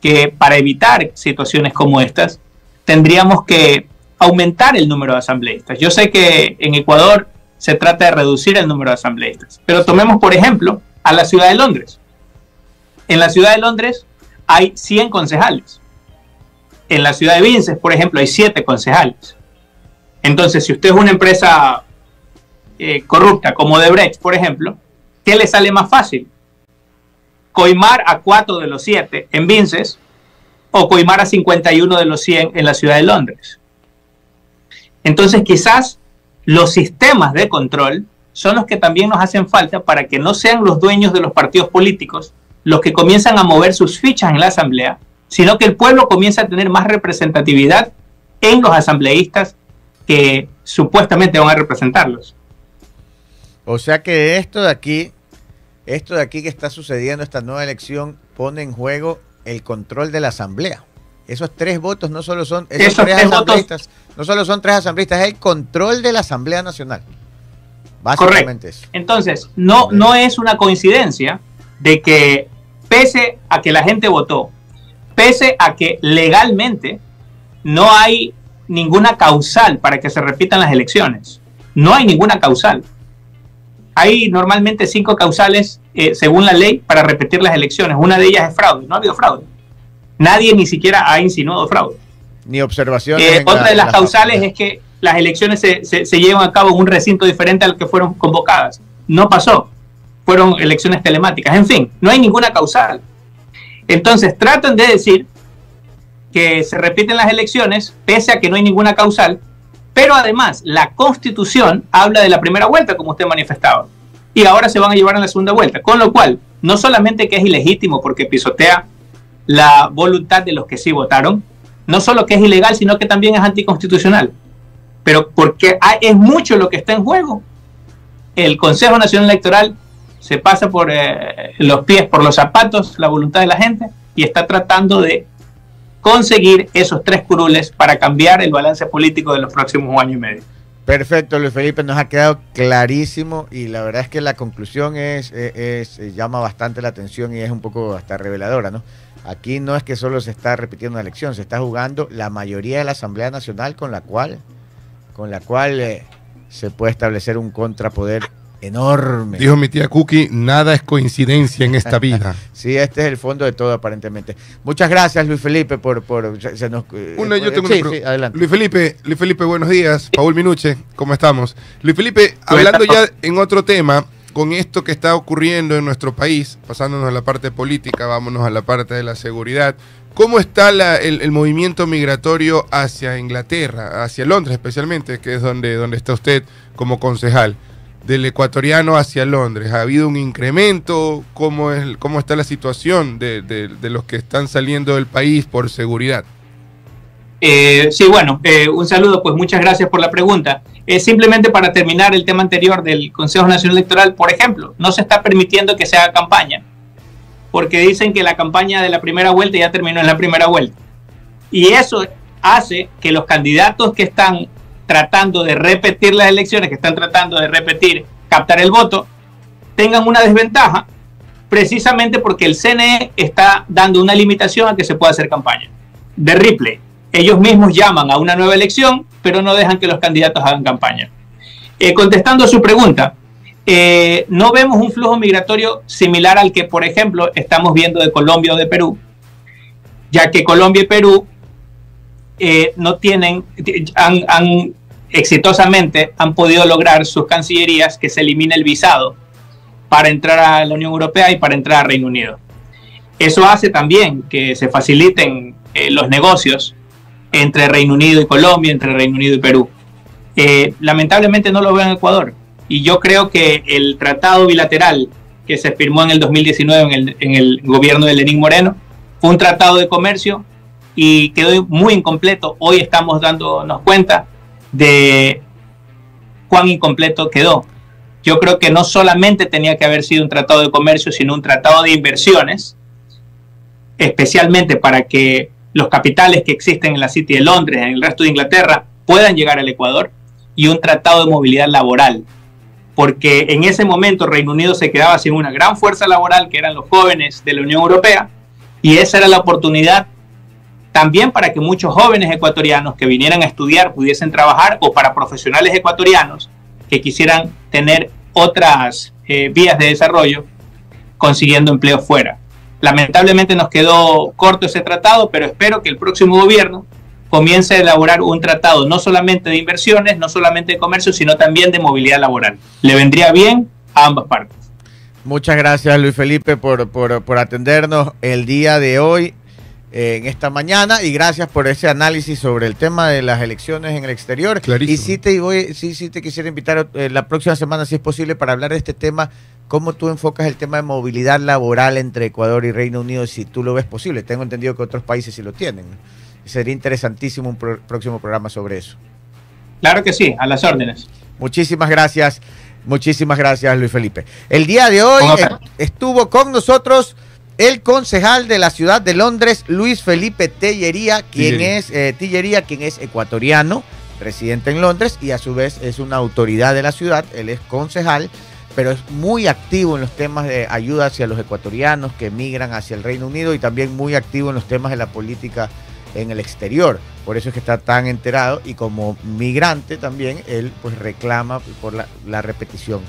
que para evitar situaciones como estas, tendríamos que aumentar el número de asambleístas. Yo sé que en Ecuador se trata de reducir el número de asambleístas, pero tomemos, por ejemplo, a la ciudad de Londres. En la ciudad de Londres hay 100 concejales. En la ciudad de Vinces, por ejemplo, hay 7 concejales. Entonces, si usted es una empresa eh, corrupta como Debrecht, por ejemplo, ¿qué le sale más fácil? Coimar a 4 de los 7 en Vinces o coimar a 51 de los 100 en la ciudad de Londres. Entonces quizás los sistemas de control son los que también nos hacen falta para que no sean los dueños de los partidos políticos los que comienzan a mover sus fichas en la asamblea, sino que el pueblo comienza a tener más representatividad en los asambleístas que supuestamente van a representarlos. O sea que esto de aquí esto de aquí que está sucediendo, esta nueva elección, pone en juego el control de la asamblea. Esos tres votos no solo son esos, tres, asambleístas, no solo son tres asambleístas, es el control de la Asamblea Nacional. Básicamente Eso. Entonces, no, no es una coincidencia de que pese a que la gente votó, pese a que legalmente no hay ninguna causal para que se repitan las elecciones, no hay ninguna causal hay normalmente cinco causales eh, según la ley para repetir las elecciones. Una de ellas es fraude. No ha habido fraude. Nadie ni siquiera ha insinuado fraude. Ni observación. Eh, otra de las causales es que las elecciones se, se, llevan a cabo en un recinto diferente al que fueron convocadas. No pasó. Fueron elecciones telemáticas. En fin, no hay ninguna causal. Entonces tratan de decir que se repiten las elecciones pese a que no hay ninguna causal pero además, la constitución habla de la primera vuelta, como usted manifestaba, y ahora se van a llevar a la segunda vuelta. Con lo cual, no solamente que es ilegítimo porque pisotea la voluntad de los que sí votaron, no solo que es ilegal, sino que también es anticonstitucional. Pero porque es mucho lo que está en juego. El Consejo Nacional Electoral se pasa por eh, los pies, por los zapatos, la voluntad de la gente y está tratando de conseguir esos tres curules para cambiar el balance político de los próximos años y medio. Perfecto, Luis Felipe, nos ha quedado clarísimo y la verdad es que la conclusión es, es, llama bastante la atención y es un poco hasta reveladora, ¿no? Aquí no es que solo se está repitiendo una elección, se está jugando la mayoría de la Asamblea Nacional con la cual, con la cual eh, se puede establecer un contrapoder enorme. Dijo mi tía Cookie, nada es coincidencia en esta vida. sí, este es el fondo de todo aparentemente. Muchas gracias Luis Felipe por... por se nos, eh, yo tengo sí, sí, adelante. Luis Felipe, Luis Felipe, buenos días. Paul Minuche, ¿cómo estamos? Luis Felipe, hablando ya en otro tema, con esto que está ocurriendo en nuestro país, pasándonos a la parte política, vámonos a la parte de la seguridad, ¿Cómo está la- el, el movimiento migratorio hacia Inglaterra, hacia Londres especialmente, que es donde, donde está usted como concejal? Del ecuatoriano hacia Londres. ¿Ha habido un incremento? ¿Cómo, es, cómo está la situación de, de- los que están saliendo del país por seguridad? Eh, sí, bueno, eh, un saludo, pues muchas gracias por la pregunta. Eh, simplemente para terminar el tema anterior del Consejo Nacional Electoral, por ejemplo, no se está permitiendo que se haga campaña, porque dicen que la campaña de la primera vuelta ya terminó en la primera vuelta. Y eso hace que los candidatos que están tratando de repetir las elecciones, que están tratando de repetir, captar el voto, tengan una desventaja, precisamente porque el CNE está dando una limitación a que se pueda hacer campaña. De Ripley, ellos mismos llaman a una nueva elección, pero no dejan que los candidatos hagan campaña. Eh, contestando a su pregunta, eh, no vemos un flujo migratorio similar al que, por ejemplo, estamos viendo de Colombia o de Perú, ya que Colombia y Perú eh, no tienen, han, han exitosamente han podido lograr sus cancillerías que se elimine el visado para entrar a la Unión Europea y para entrar a Reino Unido. Eso hace también que se faciliten eh, los negocios entre Reino Unido y Colombia, entre Reino Unido y Perú. Eh, lamentablemente no lo veo en Ecuador. Y yo creo que el tratado bilateral que se firmó en el 2019 en el, en el gobierno de Lenín Moreno fue un tratado de comercio y quedó muy incompleto. Hoy estamos dándonos cuenta de cuán incompleto quedó. Yo creo que no solamente tenía que haber sido un tratado de comercio, sino un tratado de inversiones, especialmente para que los capitales que existen en la City de Londres, en el resto de Inglaterra, puedan llegar al Ecuador, y un tratado de movilidad laboral. Porque en ese momento Reino Unido se quedaba sin una gran fuerza laboral, que eran los jóvenes de la Unión Europea, y esa era la oportunidad también para que muchos jóvenes ecuatorianos que vinieran a estudiar pudiesen trabajar o para profesionales ecuatorianos que quisieran tener otras eh, vías de desarrollo consiguiendo empleo fuera. Lamentablemente nos quedó corto ese tratado, pero espero que el próximo gobierno comience a elaborar un tratado no solamente de inversiones, no solamente de comercio, sino también de movilidad laboral. Le vendría bien a ambas partes. Muchas gracias Luis Felipe por, por, por atendernos el día de hoy, en esta mañana, y gracias por ese análisis sobre el tema de las elecciones en el exterior. Clarísimo. Y sí te, voy, sí, sí te quisiera invitar eh, la próxima semana, si es posible, para hablar de este tema, cómo tú enfocas el tema de movilidad laboral entre Ecuador y Reino Unido, si tú lo ves posible. Tengo entendido que otros países sí lo tienen. Sería interesantísimo un pro- próximo programa sobre eso. Claro que sí, a las órdenes. Muchísimas gracias, muchísimas gracias Luis Felipe. El día de hoy estuvo con nosotros el concejal de la ciudad de Londres, Luis Felipe Tellería, quien Tillería. es eh, Tillería, quien es ecuatoriano, residente en Londres y a su vez es una autoridad de la ciudad. Él es concejal, pero es muy activo en los temas de ayuda hacia los ecuatorianos que emigran hacia el Reino Unido y también muy activo en los temas de la política en el exterior. Por eso es que está tan enterado y como migrante también él pues reclama por la, la repetición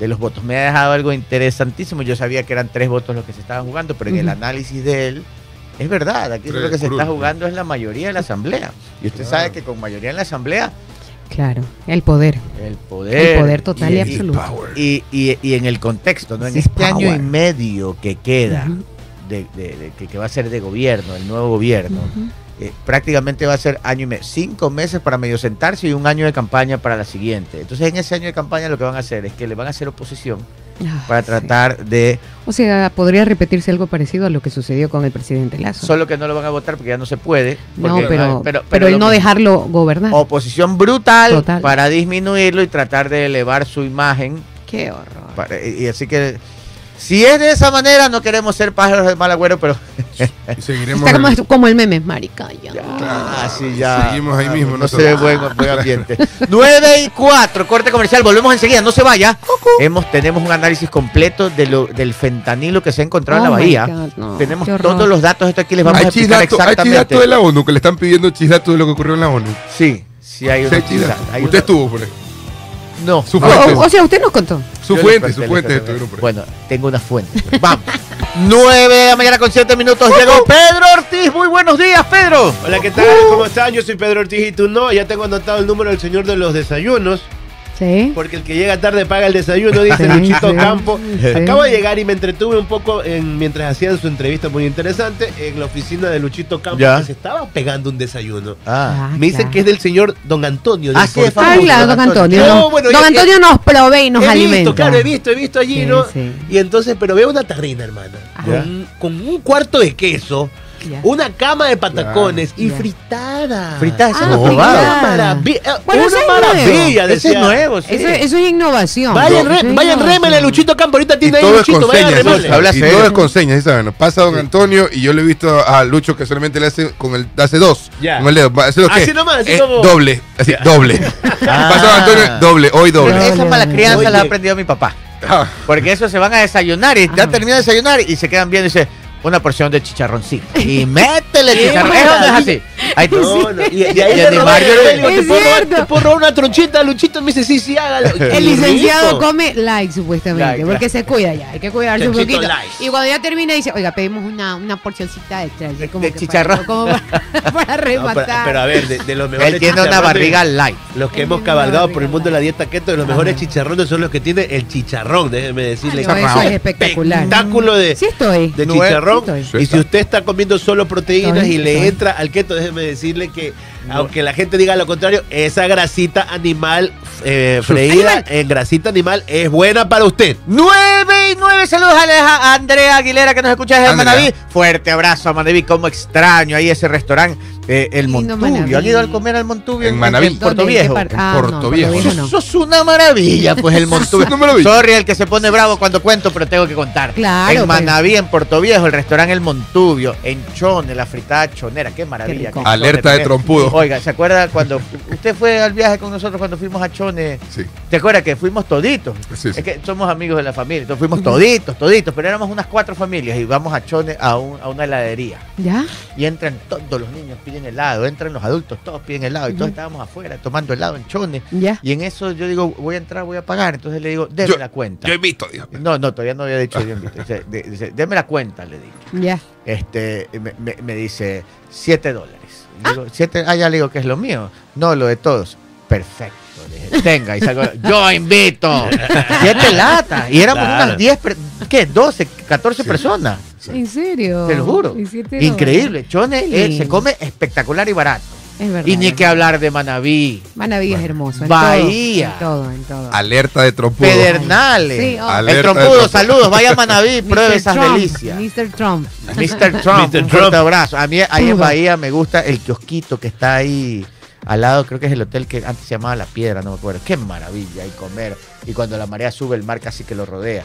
de los votos. Me ha dejado algo interesantísimo. Yo sabía que eran tres votos los que se estaban jugando, pero en el análisis de él es verdad. Aquí Tres lo que se está jugando es la mayoría de la asamblea. Y usted Claro. sabe que con mayoría en la asamblea Claro, el poder. el poder, El poder total y absoluto. Power. Y, y- y en el contexto, ¿no? En Sí, este año y medio que queda, de, de- de- que, que va a ser de gobierno, el nuevo gobierno. Eh, prácticamente va a ser año y medio, cinco meses para medio sentarse y un año de campaña para la siguiente. Entonces en ese año de campaña lo que van a hacer es que le van a hacer oposición Ah, para sí. tratar de, O sea, podría repetirse algo parecido a lo que sucedió con el presidente Lazo. solo que no lo van a votar porque ya no se puede. no, pero, pero, pero, el no dejarlo gobernar. Oposición brutal Total. para disminuirlo y tratar de elevar su imagen. Qué horror. para- y, y así que, si es de esa manera, no queremos ser pájaros de mal agüero, pero seguiremos. Está como, el- como el meme, marica. Ya. así ya. Seguimos ahí mismo No nosotros. se ve buen, buen ambiente. 9 y 4, corte comercial. Volvemos enseguida, no se vaya. Hemos, tenemos un análisis completo de lo, del fentanilo que se ha encontrado en Oh la my bahía. God, no, tenemos todos los datos. Esto aquí les vamos a Hay explicar chisdato, hay exactamente. chisdato de la ONU, que le están pidiendo chisdato de lo que ocurrió en la ONU. Sí, sí hay Sí, hay Usted una- estuvo por ahí. No. Su O- fuente. o, o sea, usted nos contó. Su Yo fuente, su fuente estuvieron por ahí. Bueno, tengo una fuente. Vamos. 9 de la mañana con 7 minutos. Llegó Pedro Ortiz. Muy buenos días, Pedro. Hola, ¿qué tal? ¿Cómo están? Yo soy Pedro Ortiz y tú no. Ya tengo anotado el número del señor de los desayunos. Sí. Porque el que llega tarde paga el desayuno, dice Sí, Luchito sí. Campo. Sí. Acabo de llegar y me entretuve un poco en, mientras hacían su entrevista muy interesante en la oficina de Luchito Campo, Ya. que se estaba pegando un desayuno. Ah. Ah, me dicen claro. que es del señor Don Antonio. Ah, sí. Ah, famoso, claro, don don Antonio. No, bueno, don ya- Antonio nos provee y nos he alimenta. visto, claro, he visto, he visto allí, Sí, ¿no? sí. Y entonces, pero veo una tarrina, hermana, con, con un cuarto de queso, Una cama de patacones y fritada. Fritada, eso Ah, no fritada. maravilla. Bueno, eso una es maravilla, Ese es nuevo, sí. Eso, eso es innovación. Vayan, Eso re, es vayan, rémele, Luchito Campo, ahorita tiene ahí Luchito, vayan, rémele. Y todo es con señas, ¿sí saben? Pasa don Antonio y yo le he visto a Lucho que solamente le hace con el hace dos. Ya. Con el dedo. ¿hace lo Así nomás, así Eh, como- Doble. Así, doble. Ah. Pasa don Antonio, doble, hoy doble. Doble. Esa mala crianza Oye. la ha aprendido mi papá. Ah, Porque eso se van a desayunar y ya Ajá. terminan de desayunar y se quedan viendo y dice una porción de chicharroncito. Y métele chicharrón. Eso no es así. Ahí tú- No, no, y, y ahí Y le le- digo, Es ¿te puedo, robar, te puedo robar una tronchita, Luchito? Me dice, sí, sí, hágalo. El licenciado rico. come like, supuestamente, Like, porque like. se cuida ya, hay que cuidarse un Chanchito poquito. light. Y cuando ya termina, dice, oiga, pedimos una, una porcioncita extra. así como de que chicharrón. Para, como para, para No, rematar. pero, pero a ver, de, de los mejores Él tiene una barriga light. Los que Él hemos cabalgado por el mundo de la dieta keto, de los mejores chicharrones son los que tiene el chicharrón, déjeme decirle. Eso es espectacular. Espectáculo de, Sí estoy. de chicharrón. Y si usted está comiendo solo proteínas y le entra al keto, déjeme decirle que, aunque la gente diga lo contrario, esa grasita animal eh, freída en grasita animal es buena para usted. 9 y 9, saludos a Andrea Aguilera que nos escucha desde Andrea. Manaví. Fuerte abrazo a Manaví, como extraño ahí ese restaurante, eh, el Lindo Montubio. Manaví. ¿Han ido a comer al Montubio? En Manaví. En Puerto ¿Dónde? ¿En qué Viejo. parte? en Ah, Puerto no, Viejo. Viejo no. Eso es una maravilla, pues el Montubio. Sorry, el que se pone bravo cuando cuento, pero tengo que contar. Claro, En pues. Manaví, en Puerto Viejo, el restaurante El Montubio, en Chone, la fritada chonera, qué maravilla. Qué Alerta de trompudo. Oiga, ¿se acuerda cuando usted fue al viaje con nosotros cuando fuimos a Chone? Sí. ¿Te acuerdas que fuimos toditos? Sí, sí. Es que somos amigos de la familia, entonces fuimos toditos, toditos, pero éramos unas cuatro familias y vamos a Chone a, un- a una heladería. ¿Ya? Y entran todos los niños, piden helado, entran los adultos, todos piden helado y todos estábamos afuera tomando helado en Chone. ¿Ya? Y en eso yo digo, voy a entrar, voy a pagar. Entonces le digo, deme Yo- la cuenta. Yo he visto, dijo. No, no, todavía no había dicho bien visto. Dice, de- dice, deme la cuenta, le digo. ¿Ya? Este, me, me- me dice, 7 dólares. Digo, siete, ah, ya le digo que es lo mío. No, lo de todos. Perfecto. dije, tenga, y salgo, yo invito. Siete latas. Y éramos Claro. unas 10, per- ¿qué? 12, 14 personas. ¿En serio? Te lo juro. ¿Y siete Increíble. Chone Qué eh, se come espectacular y barato. Dólares? Es verdad. Y ni es que hablar de Manaví, Manaví es hermoso. En Bahía. Todo, en todo. En todo. Alerta de trompudo. Pedernales. Sí, oh. El trompudo, trompudo. saludos. Vaya a Manaví, pruebe esas Trump, delicias. Mr. Trump. Mr. Trump, Mr. un Trump. fuerte abrazo. A mí ahí en. Bahía me gusta el kiosquito que está ahí al lado, creo que es el hotel que antes se llamaba La Piedra, no me acuerdo. Qué maravilla y comer. Y cuando la marea sube, el mar casi que lo rodea.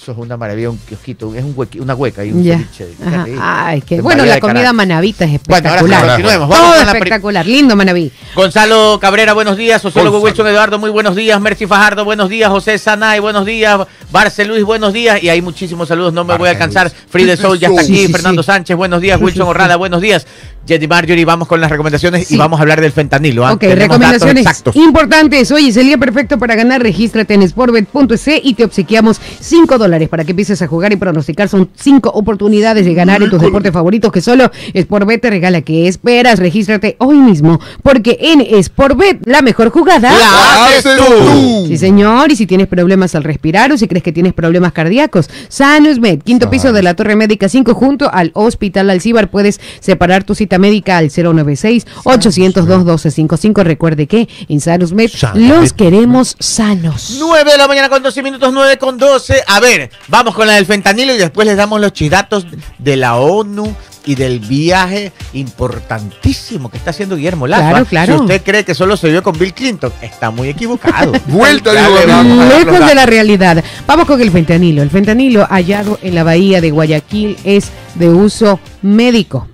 Eso es una maravilla, un kiosquito, es un huequi- una hueca y un Ya. ceviche. Ay, qué En bueno, la comida manavita es Bueno, ahora espectacular. continuemos. Vamos Todo con la pri- espectacular. Lindo Manaví. Gonzalo Cabrera, buenos días. Sociólogo. Wilson Eduardo, muy buenos días. Mercy Fajardo, buenos días. José Sanay, buenos días. Barce Luis, buenos días. Y hay muchísimos saludos, no me voy a alcanzar. Luis. Frida Soul ya está aquí. sí, Fernando sí. Sánchez, buenos días. Wilson Orrada, buenos días. Jenny Marjorie, vamos con las recomendaciones Sí. y vamos a hablar del fentanilo. Ok, Tenemos recomendaciones exactos. importantes. Hoy es el día perfecto para ganar. Regístrate en sportbet.es y te obsequiamos 5 dólares para que empieces a jugar y pronosticar. Son 5 oportunidades de ganar en tus deportes favoritos que solo Sportbet te regala. ¿Qué esperas? Regístrate hoy mismo porque en Sportbet la mejor jugada... La haces tú. Sí, señor. Y si tienes problemas al respirar o si crees que tienes problemas cardíacos, Sanusmed, quinto piso de la Torre Médica 5, junto al Hospital Alcibar. Puedes separar tu cita médica al 096-802-1255. Recuerde que en Sanusmed Sanusmed. los queremos sanos. 9 de la mañana con 12 minutos, 9 con 12. A ver, vamos con la del fentanilo y después les damos los chidatos de la ONU y del viaje importantísimo que está haciendo Guillermo Lazo. Claro, ¿ah? claro. Si usted cree que solo se vio con Bill Clinton, está muy equivocado. Vuelta, los Lejos de la realidad. Vamos con el fentanilo. El fentanilo hallado en la bahía de Guayaquil es de uso médico.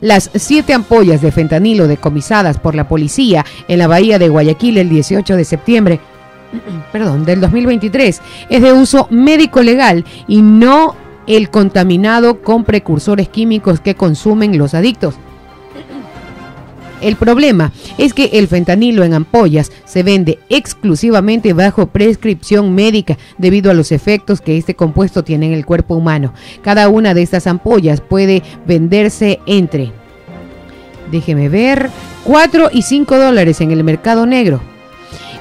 Las siete ampollas de fentanilo decomisadas por la policía en la bahía de Guayaquil el 18 de septiembre perdón, del 2023 es de uso médico legal y no el contaminado con precursores químicos que consumen los adictos. El problema es que el fentanilo en ampollas se vende exclusivamente bajo prescripción médica debido a los efectos que este compuesto tiene en el cuerpo humano. Cada una de estas ampollas puede venderse entre, déjeme ver, 4 y 5 dólares en el mercado negro.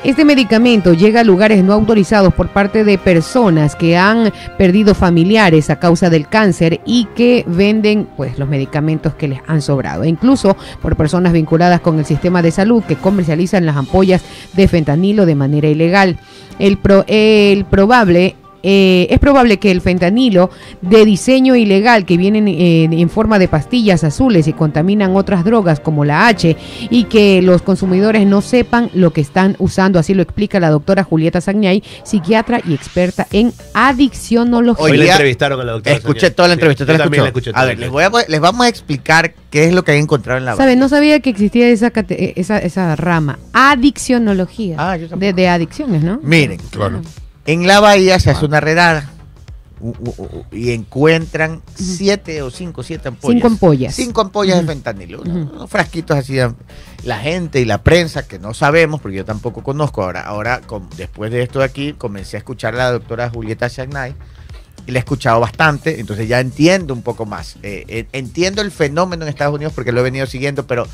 Este medicamento llega a lugares no autorizados por parte de personas que han perdido familiares a causa del cáncer y que venden pues los medicamentos que les han sobrado. E incluso por personas vinculadas con el sistema de salud que comercializan las ampollas de fentanilo de manera ilegal. El, pro- el probable eh, es probable que el fentanilo de diseño ilegal que vienen eh, en forma de pastillas azules y contaminan otras drogas como la H y que los consumidores no sepan lo que están usando, así lo explica la doctora Julieta Sagnay, psiquiatra y experta en adiccionología. Hoy ya entrevistaron a la doctora. Escuché toda la Sí, entrevista. ¿usted yo la también la escuché A ver, la les, voy a- les vamos a explicar qué es lo que hay encontrado en la ¿Sabe? No sabía que existía esa, cate- esa, esa rama, adiccionología, Ah, yo de, de adicciones, ¿no? Miren, Claro. En la bahía se hace una redada y encuentran siete o cinco, siete ampollas. Cinco ampollas. Cinco ampollas de fentanilo. Unos, unos frasquitos así. La gente y la prensa, que no sabemos, porque yo tampoco conozco. Ahora, ahora con- después de esto de aquí, comencé a escuchar a la doctora Julieta Shagnay y la he escuchado bastante, entonces ya entiendo un poco más. Eh, eh, entiendo el fenómeno en Estados Unidos porque lo he venido siguiendo, pero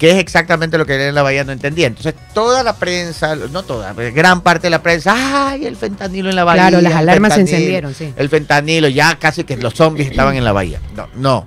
qué es exactamente lo que en la bahía no entendía. Entonces, toda la prensa, no toda, pero gran parte de la prensa, ¡ay, el fentanilo en la bahía! Claro, las el alarmas se encendieron, sí. El fentanilo, ya casi que los zombies estaban en la bahía. No, no.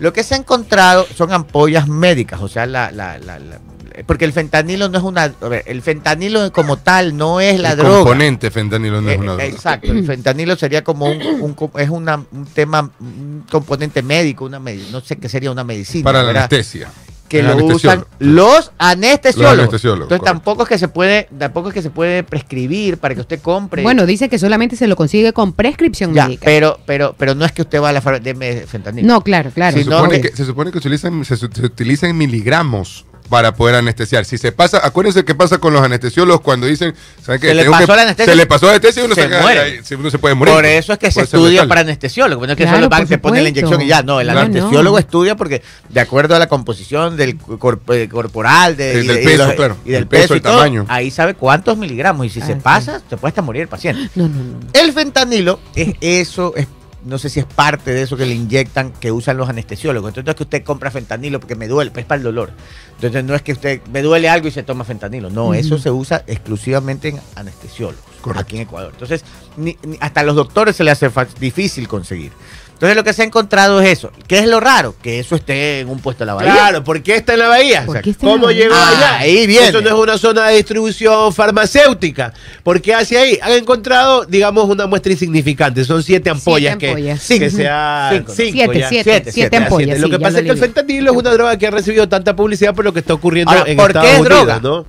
Lo que se ha encontrado son ampollas médicas, o sea, la, la- la- la- porque el fentanilo no es una, a ver, el fentanilo como tal no es la el droga. componente fentanilo no es Eh, una droga. Exacto, el fentanilo sería como un, un es una, un tema, un componente médico, una no sé qué sería una medicina. Para la ¿verdad? anestesia. Que El lo usan los anestesiólogos. Los anestesiólogos, Entonces correcto. tampoco es que se puede, tampoco es que se puede prescribir para que usted compre. Bueno, dice que solamente se lo consigue con prescripción ya, médica. pero, pero, pero no es que usted va a la farmacia, deme fentanilo. No, claro, claro. Se supone, que- que, se supone que utilizan, se, se utilizan miligramos para poder anestesiar. Si se pasa, acuérdense qué pasa con los anestesiólogos cuando dicen, ¿saben qué? Se le pasó que- la anestesia. Se le pasó la anestesia y uno se, muere. ahí, uno se puede morir. Por eso es que se estudia para anestesiólogo. No es que Claro, solo van, se pone la inyección y ya. No, el Claro. anestesiólogo No. estudia porque de acuerdo a la composición del corp- eh, corporal, de, y del de- y peso, los- claro. y del El peso, peso, y todo, tamaño. ahí sabe cuántos miligramos. Y si Ah, se sí. pasa, se puede hasta morir el paciente. No, no, no. El fentanilo es eso, es, no sé si es parte de eso que le inyectan, que usan los anestesiólogos. Entonces no es que usted compra fentanilo porque me duele, es para el dolor. Entonces no es que usted me duele algo y se toma fentanilo. No, eso se usa exclusivamente en anestesiólogos, Correcto. aquí en Ecuador. Entonces ni- ni- hasta a los doctores se les hace difícil conseguir. Entonces lo que se ha encontrado es eso. ¿Qué es lo raro? Que eso esté en un puesto de la bahía. Claro, ¿por qué está en la bahía? ¿Por qué está en ¿Cómo llegó Ah, allá? ahí viene. Eso no es una zona de distribución farmacéutica. ¿Por qué hacia ahí? Han encontrado, digamos, una muestra insignificante. Son siete ampollas, Siete ampollas. que, que sea Cinco. cinco Siete, ya. siete, Siete, siete, siete, ampollas. Siete. Lo que pasa lo es que el fentanilo es una droga que ha recibido tanta publicidad por lo que está ocurriendo Ahora, en ¿por qué Estados es Unidos, droga? ¿no?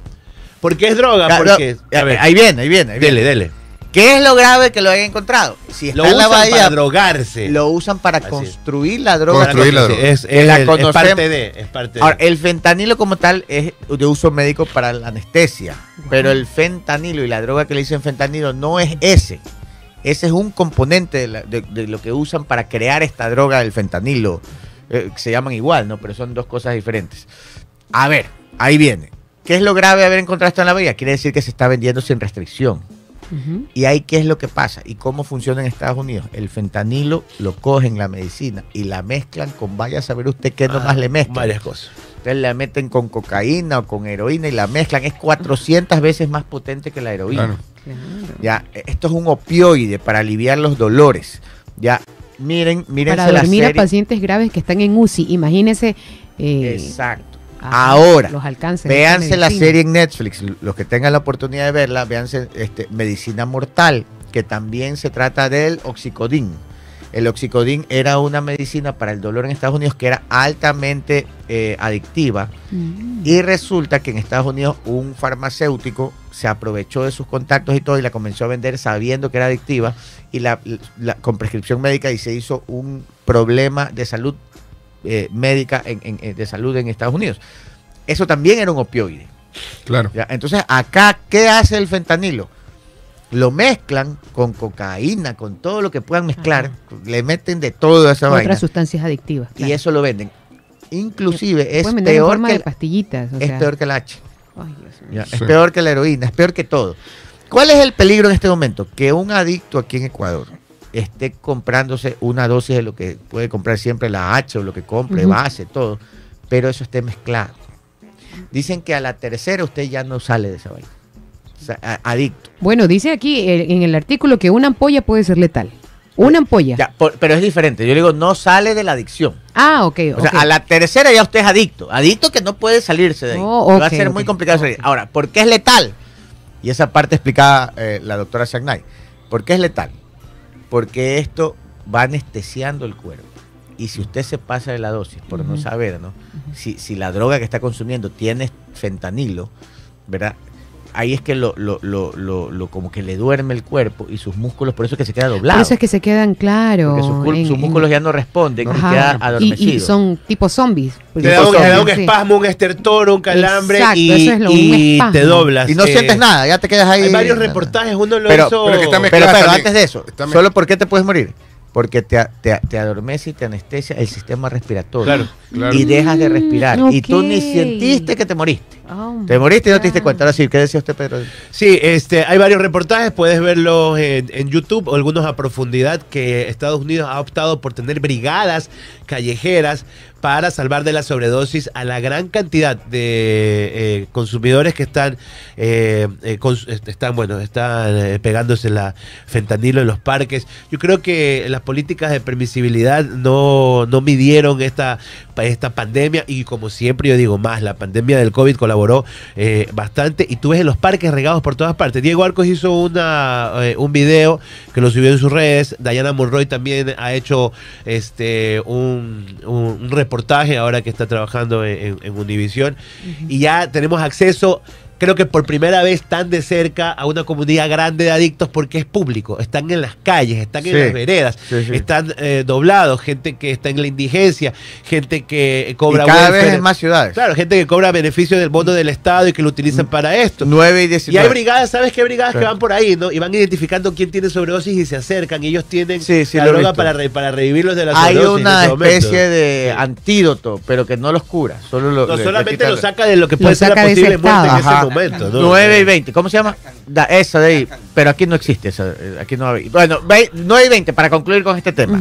¿Por qué es droga? Ya, Porque, no, a ver, ahí viene, ahí viene. ahí viene. dele, dele. ¿Qué es lo grave que lo hayan encontrado? Si está Lo en la usan bahía, para drogarse. lo usan para Así es. construir la droga. Construir la droga. Es, Que la es conocemos. parte de. Es parte de. Ahora, el fentanilo como tal es de uso médico para la anestesia, pero el fentanilo y la droga que le dicen fentanilo no es ese. Ese es un componente de, la- de- de lo que usan para crear esta droga del fentanilo. eh, que se llaman igual, ¿no? Pero son dos cosas diferentes. A ver, ahí viene. ¿Qué es lo grave de haber encontrado esto en la bahía? Quiere decir que se está vendiendo sin restricción. Y ahí qué es lo que pasa y cómo funciona en Estados Unidos. El fentanilo lo cogen la medicina y la mezclan con, vaya a saber usted qué nomás le mezclan. Varias cosas. Ustedes la meten con cocaína o con heroína y la mezclan. Es 400 veces más potente que la heroína. Claro. Ya, esto es un opioide para aliviar los dolores. Ya, miren, miren Para dormir a pacientes graves que están en UCI. Imagínense. eh, Exacto. Ajá, Ahora, los alcances. Véanse la serie en Netflix, los que tengan la oportunidad de verla, véanse este, Medicina Mortal, que también se trata del oxicodín. El oxicodín era una medicina para el dolor en Estados Unidos que era altamente eh, adictiva Mm. y resulta que en Estados Unidos un farmacéutico se aprovechó de sus contactos y todo y la comenzó a vender sabiendo que era adictiva y la, la- con prescripción médica y se hizo un problema de salud eh, médica en- en- en- de salud en Estados Unidos. Eso también era un opioide. Claro. ¿ya? Entonces, acá, ¿qué hace el fentanilo? Lo mezclan con cocaína, con todo lo que puedan mezclar, le meten de todo a esa vaina Otras sustancias adictivas. y eso lo venden. Inclusive es peor, que, de pastillitas. o es sea. peor que el H. Ay, Dios mío. ¿ya? Sí. Es peor que la heroína, es peor que todo. ¿Cuál es el peligro en este momento? Que un adicto aquí en Ecuador esté comprándose una dosis de lo que puede comprar siempre la H o lo que compre, base, todo, pero eso esté mezclado. Dicen que a la tercera usted ya no sale de esa vaina. O sea, a- adicto. Bueno, dice aquí eh, en el artículo que una ampolla puede ser letal. Una ampolla. Ya, por- pero es diferente. Yo digo, no sale de la adicción. Ah, ok. O sea, a la tercera ya usted es adicto. Adicto que no puede salirse de ahí. Oh, Va a ser muy complicado salir. Ahora, ¿por qué es letal? Y esa parte explicaba eh, la doctora Shagnay. ¿Por qué es letal? Porque esto va anestesiando el cuerpo. Y si usted se pasa de la dosis, por no saber, ¿no? Si, si la droga que está consumiendo tiene fentanilo, ¿verdad? Ahí es que lo, lo, lo, lo, lo- como que le duerme el cuerpo y sus músculos, por eso es que se queda doblado. Por eso es que se quedan claro. porque sus, cul- en- sus en- músculos ya no responden y Ajá. queda Y- adormecido. Y, son tipo zombies. Te da, un, te da un Sí. espasmo, un estertor, un calambre Exacto, y, eso es lo- un y espasmo. te doblas. Y no Eh, sientes nada, ya te quedas ahí. Hay varios reportajes, uno lo Pero- hizo... pero que está Pero, Mezcladas pero también. antes de eso, Está ¿solo por qué te puedes morir? Porque te, te, te adormece y te anestesia el sistema respiratorio. Claro, claro. Y dejas de respirar. Mm, Y tú ni sentiste que te moriste. Oh, Te moriste y no te diste cuenta. Ahora sí, ¿qué decía usted, Pedro? Sí, este, hay varios reportajes, puedes verlos en, en YouTube, algunos a profundidad, que Estados Unidos ha optado por tener brigadas callejeras para salvar de la sobredosis a la gran cantidad de eh, consumidores que están, eh, eh, cons- están bueno, están eh, pegándose la fentanilo en los parques. Yo creo que las políticas de permisibilidad no, no midieron esta, esta pandemia y como siempre yo digo más, la pandemia del COVID colaboró eh, bastante y tú ves en los parques regados por todas partes. Diego Arcos hizo una, eh, un video que lo subió en sus redes, Diana Monroy también ha hecho este un, un- un reportaje ahora que está trabajando en, en- en Univisión y ya tenemos acceso creo que por primera vez tan de cerca a una comunidad grande de adictos porque es público, están en las calles, están Sí. en las veredas, Sí, sí. están eh, doblados, gente que está en la indigencia, gente que Y cobra cada vez en más ciudades. Claro, gente que cobra beneficio del bono del Estado y que lo utilizan para esto. 9 y Y 19. hay brigadas, ¿sabes qué brigadas que van por ahí, no? Y van identificando quién tiene sobredosis y se acercan. Y ellos tienen Sí, sí, la droga para, re- para revivirlos de la Hay sobredosis. en una especie de Sí. antídoto, pero que no los cura. Solo lo, No solamente lo saca de lo que Lo puede ser la posible muerte en estado. ese momento, ¿no? 9 y 20. ¿Cómo se llama? Da, esa de ahí. Pero aquí no existe. Esa, eh, aquí no hay. Bueno, ve- 9 y 20 para concluir con este tema.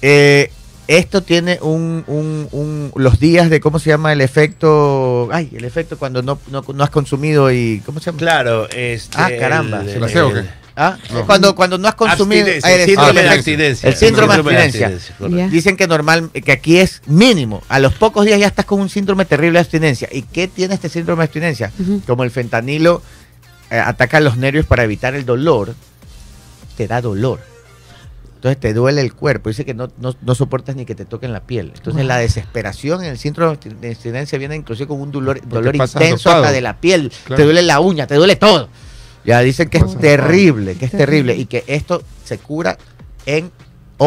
Eh, esto tiene un, un- un- los días de cómo se llama el efecto. Ay, el efecto cuando no, no, no has consumido y. ¿Cómo se llama? Claro, este. Ah, caramba, se me hacía, ¿o qué? Ah, No. cuando, cuando no has consumido. Abstinencia, el síndrome de abstinencia. El síndrome de abstinencia. correcto. Ya. Dicen que normal, que aquí es mínimo. A los pocos días ya estás con un síndrome terrible de abstinencia. ¿Y qué tiene este síndrome de abstinencia? Como el fentanilo eh, ataca los nervios para evitar el dolor, te da dolor. Entonces te duele el cuerpo. Dice que no, no, no soportas ni que te toquen la piel. Entonces Wow. la desesperación en el síndrome de abstinencia viene inclusive con un dolor, dolor intenso dopado. hasta de la piel. Claro. Te duele la uña, te duele todo. Ya dicen que es terrible, que es Terrible. y que esto se cura en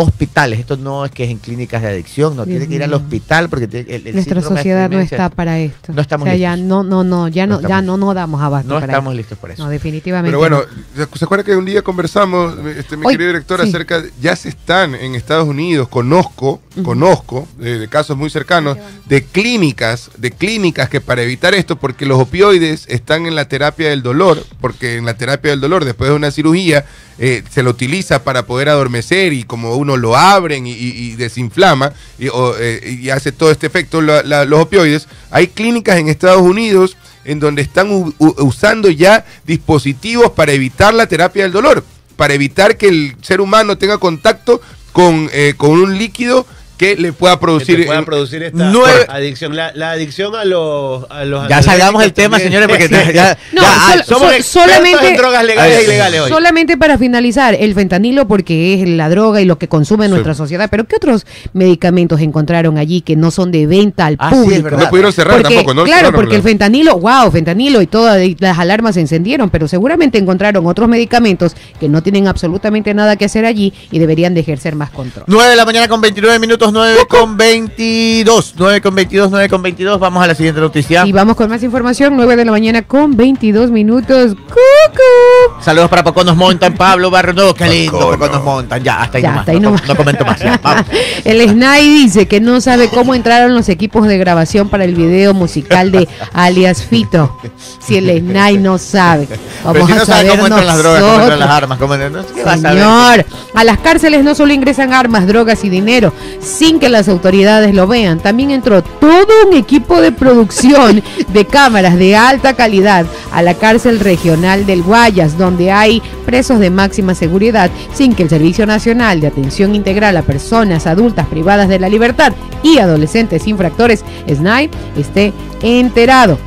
hospitales. Esto no es que es en clínicas de adicción, no Dios tiene que ir al hospital porque tiene- el, el Nuestra sociedad no está para esto. No estamos o sea, ya listos. no, no, no, ya No no, ya no, no damos abasto No para estamos esto. listos por eso. No, definitivamente. Pero bueno, no. ¿se acuerda que un día conversamos, este, mi Hoy, querido director, sí. acerca, de- ya se están en Estados Unidos, conozco, conozco, de, de casos muy cercanos, de clínicas, de clínicas que para evitar esto, porque los opioides están en la terapia del dolor, porque en la terapia del dolor, después de una cirugía, eh, se lo utiliza para poder adormecer y como uno lo abren y, y- desinflama y, o, eh, y hace todo este efecto, la- la- los opioides, hay clínicas en Estados Unidos en donde están u- u- usando ya dispositivos para evitar la terapia del dolor, para evitar que el ser humano tenga contacto con, eh, con un líquido que le pueda producir... pueda producir esta nueve- adicción. La, la adicción a los. A los Ya salgamos del tema, también. señores, porque ya, ya- No, ya- ah, Somos solamente- en drogas legales e ilegales hoy. Solamente para finalizar, el fentanilo porque es la droga y lo que consume nuestra sociedad, pero ¿qué otros medicamentos encontraron allí que no son de venta al Ah, sí, es público? no pudieron cerrar Porque, tampoco, ¿no? claro, porque el fentanilo, wow, fentanilo y todas las alarmas se encendieron, pero seguramente encontraron otros medicamentos que no tienen absolutamente nada que hacer allí y deberían de ejercer más control. 9 de la mañana con 29 minutos, 9 con 22. 9 con 22, 9 con 22. Vamos a la siguiente noticia. Y vamos con más información, 9 de la mañana con 22 minutos. ¡Cucu! Saludos para Poconos Mountain, Pablo Barrio Nuevo. Qué lindo Pocono. Poconos Mountain. Ya, hasta ahí Ya, nomás. hasta ahí no, nomás. no comento más. ya, vamos. El SNAI dice que no sabe cómo entraron los equipos de grabación para el video musical de alias Fito. Si el SNAI no sabe, Pero vamos si no a sabe saber cómo entran las drogas, cómo entran las armas, cómo entran- ¿Qué vas a? Señor, a las cárceles no solo ingresan armas, drogas y dinero, sin que las autoridades lo vean. También entró todo un equipo de producción de cámaras de alta calidad a la cárcel regional del Guayas, donde hay presos de máxima seguridad, sin que el Servicio Nacional de Atención Integral a Personas Adultas Privadas de la Libertad y Adolescentes Infractores, SNAI, esté enterado.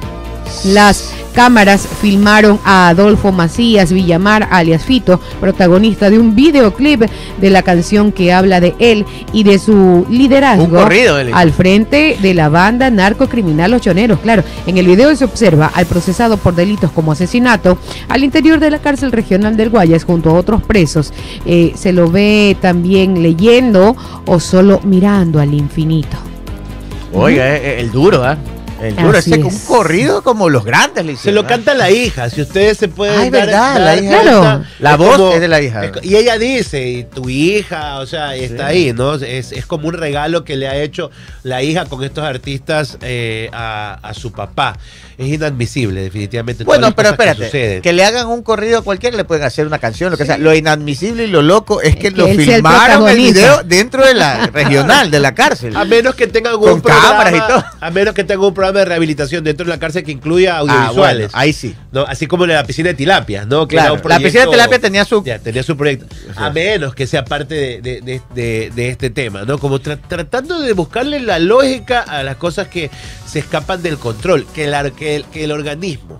Las cámaras filmaron a Adolfo Macías Villamar, alias Fito, protagonista de un videoclip de la canción que habla de él y de su liderazgo Un corrido, al frente de la banda narcocriminal Los Choneros. Claro, en el video se observa al procesado por delitos como asesinato al interior de la cárcel regional del Guayas junto a otros presos. Eh, se lo ve también leyendo o solo mirando al infinito. Oiga, eh, eh, el duro, ¿ah? El duro, Así ese es. un corrido como los grandes le Se hicieron, lo ¿ah? canta la hija, si ustedes se pueden Ay, dar, verdad, dar la hija. Claro. La voz es de la hija. es y ella dice, y tu hija, o sea, está ahí, ¿no? Es, es como un regalo que le ha hecho la hija con estos artistas eh, a, a su papá. Es inadmisible, definitivamente. Bueno, pero que espérate, que, le hagan un corrido a cualquiera, le pueden hacer una canción, lo que sea. Lo inadmisible y lo loco es que, que lo el filmaron el protagonista. video dentro de la regional, de la cárcel. A menos que tengan un Con programa, cámaras y todo. a menos que tengan un programa de rehabilitación dentro de la cárcel que incluya Ah, audiovisuales. bueno, ahí sí. ¿no? Así como en la piscina de tilapia, ¿no? Que Claro, la piscina de tilapia tenía su- Ya, tenía su proyecto. A menos que sea parte de, de- de- este tema, ¿no? Como tra- tratando de buscarle la lógica a las cosas que se escapan del control. Que el, que el, que el organismo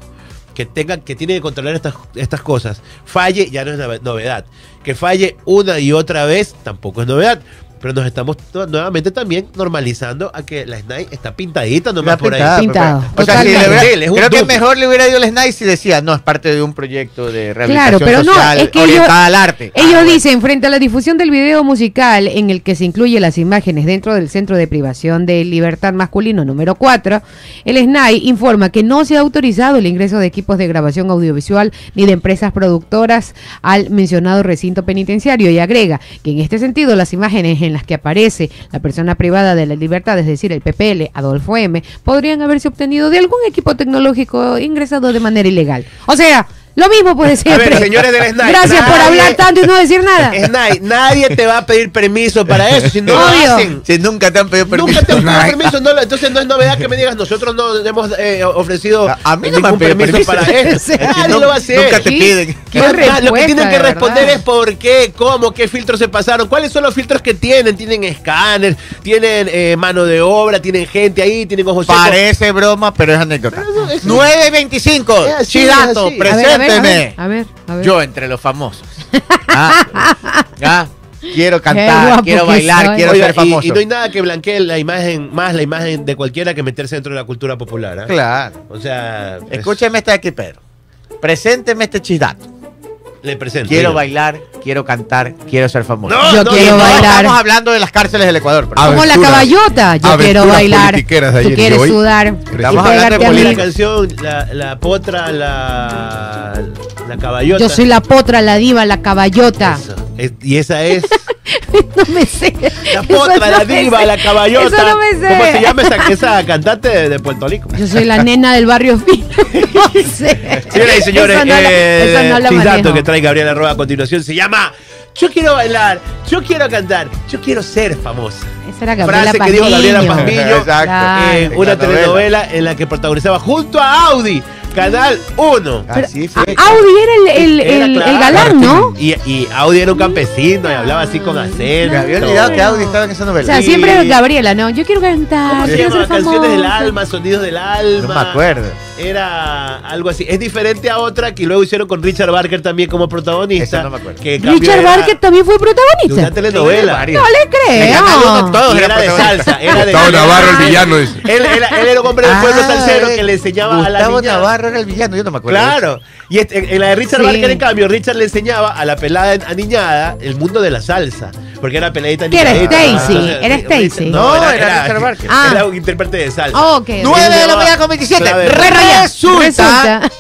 que tenga, que tiene que controlar estas, estas cosas, falle, ya no es nove- novedad. Que falle una y otra vez, tampoco es novedad. Pero nos estamos nuevamente también normalizando a que la SNAI está pintadita nomás Está por ahí. Pintado, pues, O sea, si le hubiera- creo que mejor le hubiera ido el Snipe si decía, no, es parte de un proyecto de rehabilitación Claro, pero no, social es que orientada ellos, al arte. ellos Ah, bueno. dicen, frente a la difusión del video musical en el que se incluye las imágenes dentro del Centro de Privación de Libertad Masculino número 4, el SNAI informa que no se ha autorizado el ingreso de equipos de grabación audiovisual ni de empresas productoras al mencionado recinto penitenciario y agrega que en este sentido las imágenes en las que aparece la persona privada de la libertad, es decir, el PPL, Adolfo M, podrían haberse obtenido de algún equipo tecnológico ingresado de manera ilegal. O sea, lo mismo puede siempre. señores del SNAI, Gracias por hablar tanto y no decir nada. SNAI, nadie te va a pedir permiso para eso. Si no lo hacen, Si nunca te han pedido permiso. Nunca te han pedido permiso, no, entonces no es novedad que me digas, nosotros no hemos eh, ofrecido A- a mí no me ningún permiso, permiso. para O esto. sea, Nadie no- lo va a hacer. nunca te piden. Qué Lo- lo que tienen que de responder es por qué, cómo, qué filtros se pasaron, cuáles son los filtros que tienen. Tienen escáner, tienen eh, mano de obra, tienen gente ahí, tienen ojos secos. Parece broma, pero es anécdota. Pero no, es- 9.25. Es así, Chidato, es así. A ver, a ver, a presénteme. ver, a ver, a ver. Yo entre los famosos. Ah, ah, quiero cantar, quiero bailar, soy. quiero Oiga, ser famoso. Y, no hay nada que blanquee la imagen, más la imagen de cualquiera que meterse dentro de la cultura popular. ¿ah? Claro. O sea, es- Escúcheme esta de aquí, Pedro. Presénteme este chidato. Le presento. Quiero bailar, quiero cantar, quiero ser famoso. No, Yo no, quiero No, bailar. Estamos hablando de las cárceles del Ecuador. pero- Como la caballota. Yo quiero bailar. Tú quieres hoy. sudar. Estamos y hablando de la canción, la, la potra, la, la caballota. Yo soy la potra, la diva, la caballota. Eso. Es- y esa es No me sé. la potra, no la diva, sé. la caballota. Eso no me sé. ¿Cómo se llama esa, esa cantante de, de Puerto Rico? Yo soy la nena del barrio fino. No sé. Señoras y señores, no eh, no dato que trae Gabriela Roa a continuación se llama Yo quiero bailar, yo quiero cantar, yo quiero ser famosa. Esa era Gabriela Frase que dijo Gabriela Pazmiño. Pazmiño Exacto. Una la novela. telenovela en la que protagonizaba junto a Audi, Canal 1. Así fue. Ah, Audi era el, el, Era el- galán, ¿no? Y, y Audi era un campesino y hablaba así con acento. Me había olvidado que Audi estaba en esa O novela. sea, Sí. siempre Gabriela, ¿no? Yo quiero cantar, ¿Cómo se quiero ser Canciones del alma, sonidos del alma. no me acuerdo. Era algo así. Es diferente a otra que luego hicieron con Richard Barker también como protagonista. Esa no me acuerdo. que en cambio Richard era Barker también fue de una protagonista. telenovela. No le creo. todos Y era de salsa. Era de Gustavo Navarro, el villano, dice. Él, era- él era un hombre del pueblo Ah, salsero que le enseñaba a la Gustavo. Navarro era el villano, yo no me acuerdo. Claro. Y este- en la de Richard Sí. Barker, en cambio, Richard le enseñaba a la pelada aniñada el mundo de la salsa. Porque era peladita ¿Qué era, aniñadita. Stacy? ¿Era Richard- Stacy? No, era Richard Barker. Ah. Era un intérprete de salsa. Oh, ok. 9 de la mañana con 27. Clave. Bueno, ya, Resulta, resulta.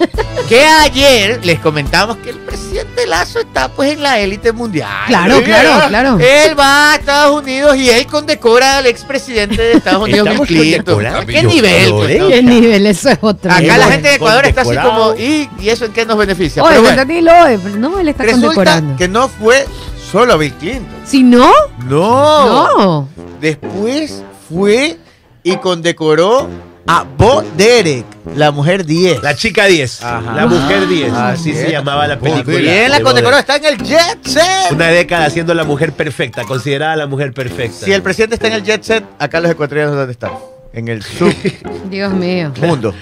que ayer les comentamos que el presidente Lazo está pues en la élite mundial. Claro, Sí, claro, claro. Él va a Estados Unidos y él condecora al expresidente de Estados Unidos, Clinton. condecorando. ¿Qué nivel? pues, no? ¿Qué nivel? Eso es otro. Acá la gente de Ecuador está así como, ¿y, y eso en qué nos beneficia? Oye, Pero bueno, Danilo, no, él está resulta condecorando. que no fue solo a Bill Clinton. Si no, No. no. Después fue y condecoró a Bo Derek, la mujer 10. La chica 10. Ajá. La mujer 10. Ah, Así sí. se llamaba la película. Bien, la de condecoró, está en el Jet Set. Una década siendo la mujer perfecta, considerada la mujer perfecta. Si el presidente está en el Jet Set, acá los ecuatorianos ¿dónde están? En el Dios mío. submundo.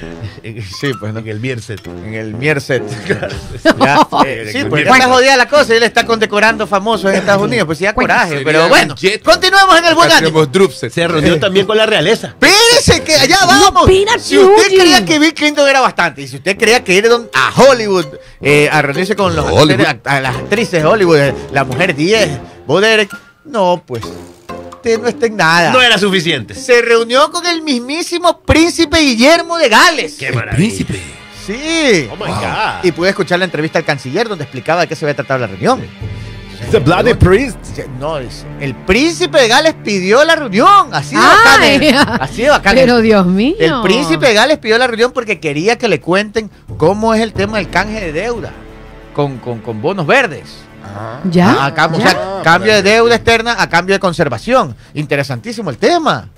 En- Sí, pues no. En el Mierset. En el Mierset. Ya, eh, sí, el porque Mierset. está jodida la cosa y él está condecorando famosos en Estados Unidos. Pues sí, da coraje. Sería Pero bueno, continuemos en el buen Drupset. Se reunió también con la realeza. Espérese que allá vamos. si usted creía que Bill Clinton era bastante, y si usted creía que ir a Hollywood eh, a reunirse con los Hollywood. actores- a, a las actrices de Hollywood, eh, la mujer 10, Bo Derek, no, pues, usted no está en nada. No era suficiente. Se reunió con el mismísimo príncipe Guillermo de Gales. Qué El maravilla. príncipe. Sí. Oh my God. Y pude escuchar la entrevista al canciller donde explicaba de qué se había tratado la reunión. The Bloody Priest. No, es- el príncipe de Gales pidió la reunión. Así de bacán. Así de bacán. Pero Dios mío. El príncipe de Gales pidió la reunión porque quería que le cuenten cómo es el tema del canje de deuda con, con- con bonos verdes. ¿Ya? A- a cam- o ¿Ya? sea, cambio de deuda externa a cambio de conservación. Interesantísimo el tema.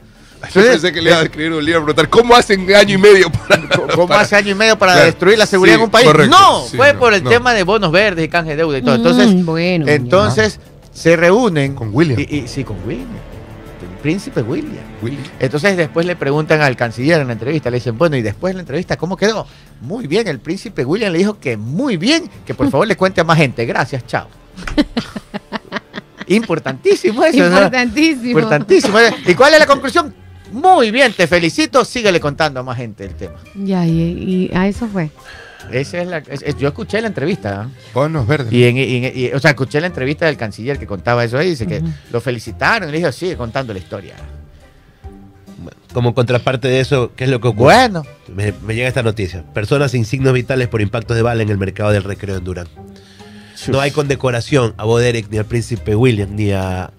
Yo pensé que le iba a escribir un libro a preguntar cómo hacen año y medio para. ¿Cómo para- hace año y medio para Claro. destruir la seguridad Sí, en un país? correcto. no, Sí, fue no, por el no. tema de bonos verdes y canje de deuda y todo. Mm, Entonces, bueno, entonces se reúnen. Con William. Y, y- sí, con William. Príncipe William. Willy. Entonces después le preguntan al canciller en la entrevista, le dicen, bueno, y después de la entrevista, ¿cómo quedó? Muy bien, el príncipe William le dijo que muy bien, que por favor le cuente a más gente. Gracias, chao. Importantísimo eso, ¿no? Importantísimo. Importantísimo. ¿Y cuál es la conclusión? Muy bien, te felicito, síguele contando a más gente el tema. Ya, y, y a eso fue. Esa es la, es- es- yo escuché la entrevista, ¿ah? Bonos verdes. y, en- y en- y- o sea, escuché la entrevista del canciller que contaba eso ahí, dice que lo felicitaron y le dijo, sigue contando la historia. Como contraparte de eso, ¿qué es lo que ocurre? Bueno, Me, me llega esta noticia. Personas sin signos vitales por impactos de bala en el mercado del recreo en Durán. No hay condecoración a Bo Derek, ni al príncipe William, ni a,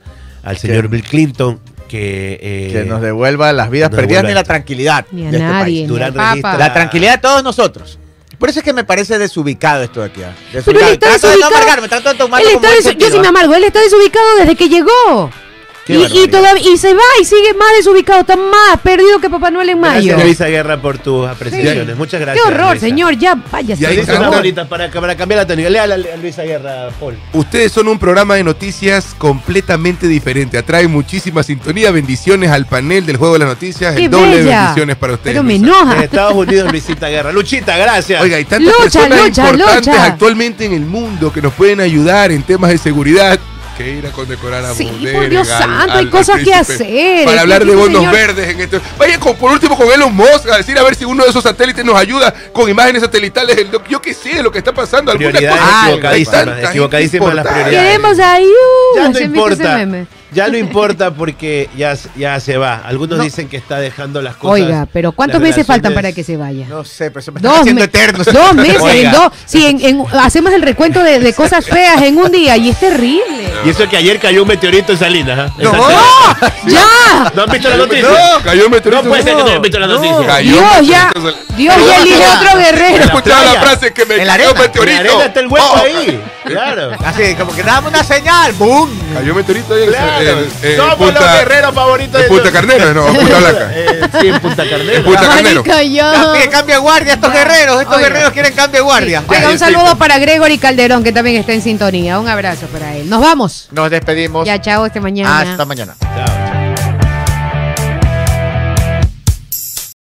al señor Bill Clinton, que... eh, que nos devuelva las vidas perdidas ni la tranquilidad Ni a de este nadie, país. ni Durán registra- La tranquilidad de todos nosotros. Por eso es que me parece desubicado esto de aquí. ¿ah? Pero él Desubicado. está Trato de no desubicado. amargarme, trato de desu- yo sí me amargo, él está desubicado desde que llegó. Qué Y, todavía, y se va y sigue más desubicado, está más perdido que Papá Noel en mayo. Gracias, Luisa Guerra, por tus apreciaciones. Muchas Qué gracias. horror, Luisa. señor, ya váyase. Y ahí bolita para, para cambiar la tónica. Léala a Luisa Guerra, Paul. Ustedes son un programa de noticias completamente diferente. Atrae muchísima sintonía. Bendiciones al panel del juego de las noticias. Qué El doble de bendiciones para ustedes. Pero me enoja. En Estados Unidos, Luisita Guerra. Luchita, gracias. Oiga, hay tantas Lucha, personas lucha, importantes lucha. actualmente en el mundo que nos pueden ayudar en temas de seguridad. Que ir a condecorar a Sí, Bodega, por Dios al- santo, al- hay al cosas que hacer. Para hablar de bonos señor- verdes en esto. Vaya con, por último con Elon Musk a decir a ver si uno de esos satélites nos ayuda con imágenes satelitales. Yo qué sé lo que está pasando. alguna Prioridades equivocadísimas. Equivocadísimas las prioridades. Queremos ayuda. Ya no ¿Se han visto ese importa. Ya no importa porque ya, ya se va. Algunos No. dicen que está dejando las cosas. Oiga, pero ¿cuántos meses faltan para que se vaya? No sé, pero se me están Dos, haciendo me- eternos. dos meses, en dos. Si en, en- hacemos el recuento de, de cosas feas en un día y es terrible. Y eso que ayer cayó un meteorito en Salinas. ¿ah? No. ¡Ya! ¿No han visto la noticia? No, cayó un meteorito. No puede ser que no hayan visto la No. noticia. Cayó Dios ya, meteorito. Dios ya elige otro guerrero. escuchado la frase que me cayó un arena. En meteorito. la arena está el hueco Oh, ahí. Claro. Así, como que dame una señal. ¡Boom! Cayó un meteorito ahí en- Somos los Punta- guerreros favoritos en Punta Carnero, no, Punta Blanca. Eh, sí, en Punta Carnero. En Punta Carnero. De guardia estos guerreros. Estos Oiga. guerreros quieren cambio de guardia. Oiga, un saludo sí. para Gregory Calderón, que también está en sintonía. Un abrazo para él. Nos vamos. Nos despedimos. Ya, chao, este mañana. Hasta mañana. Chao.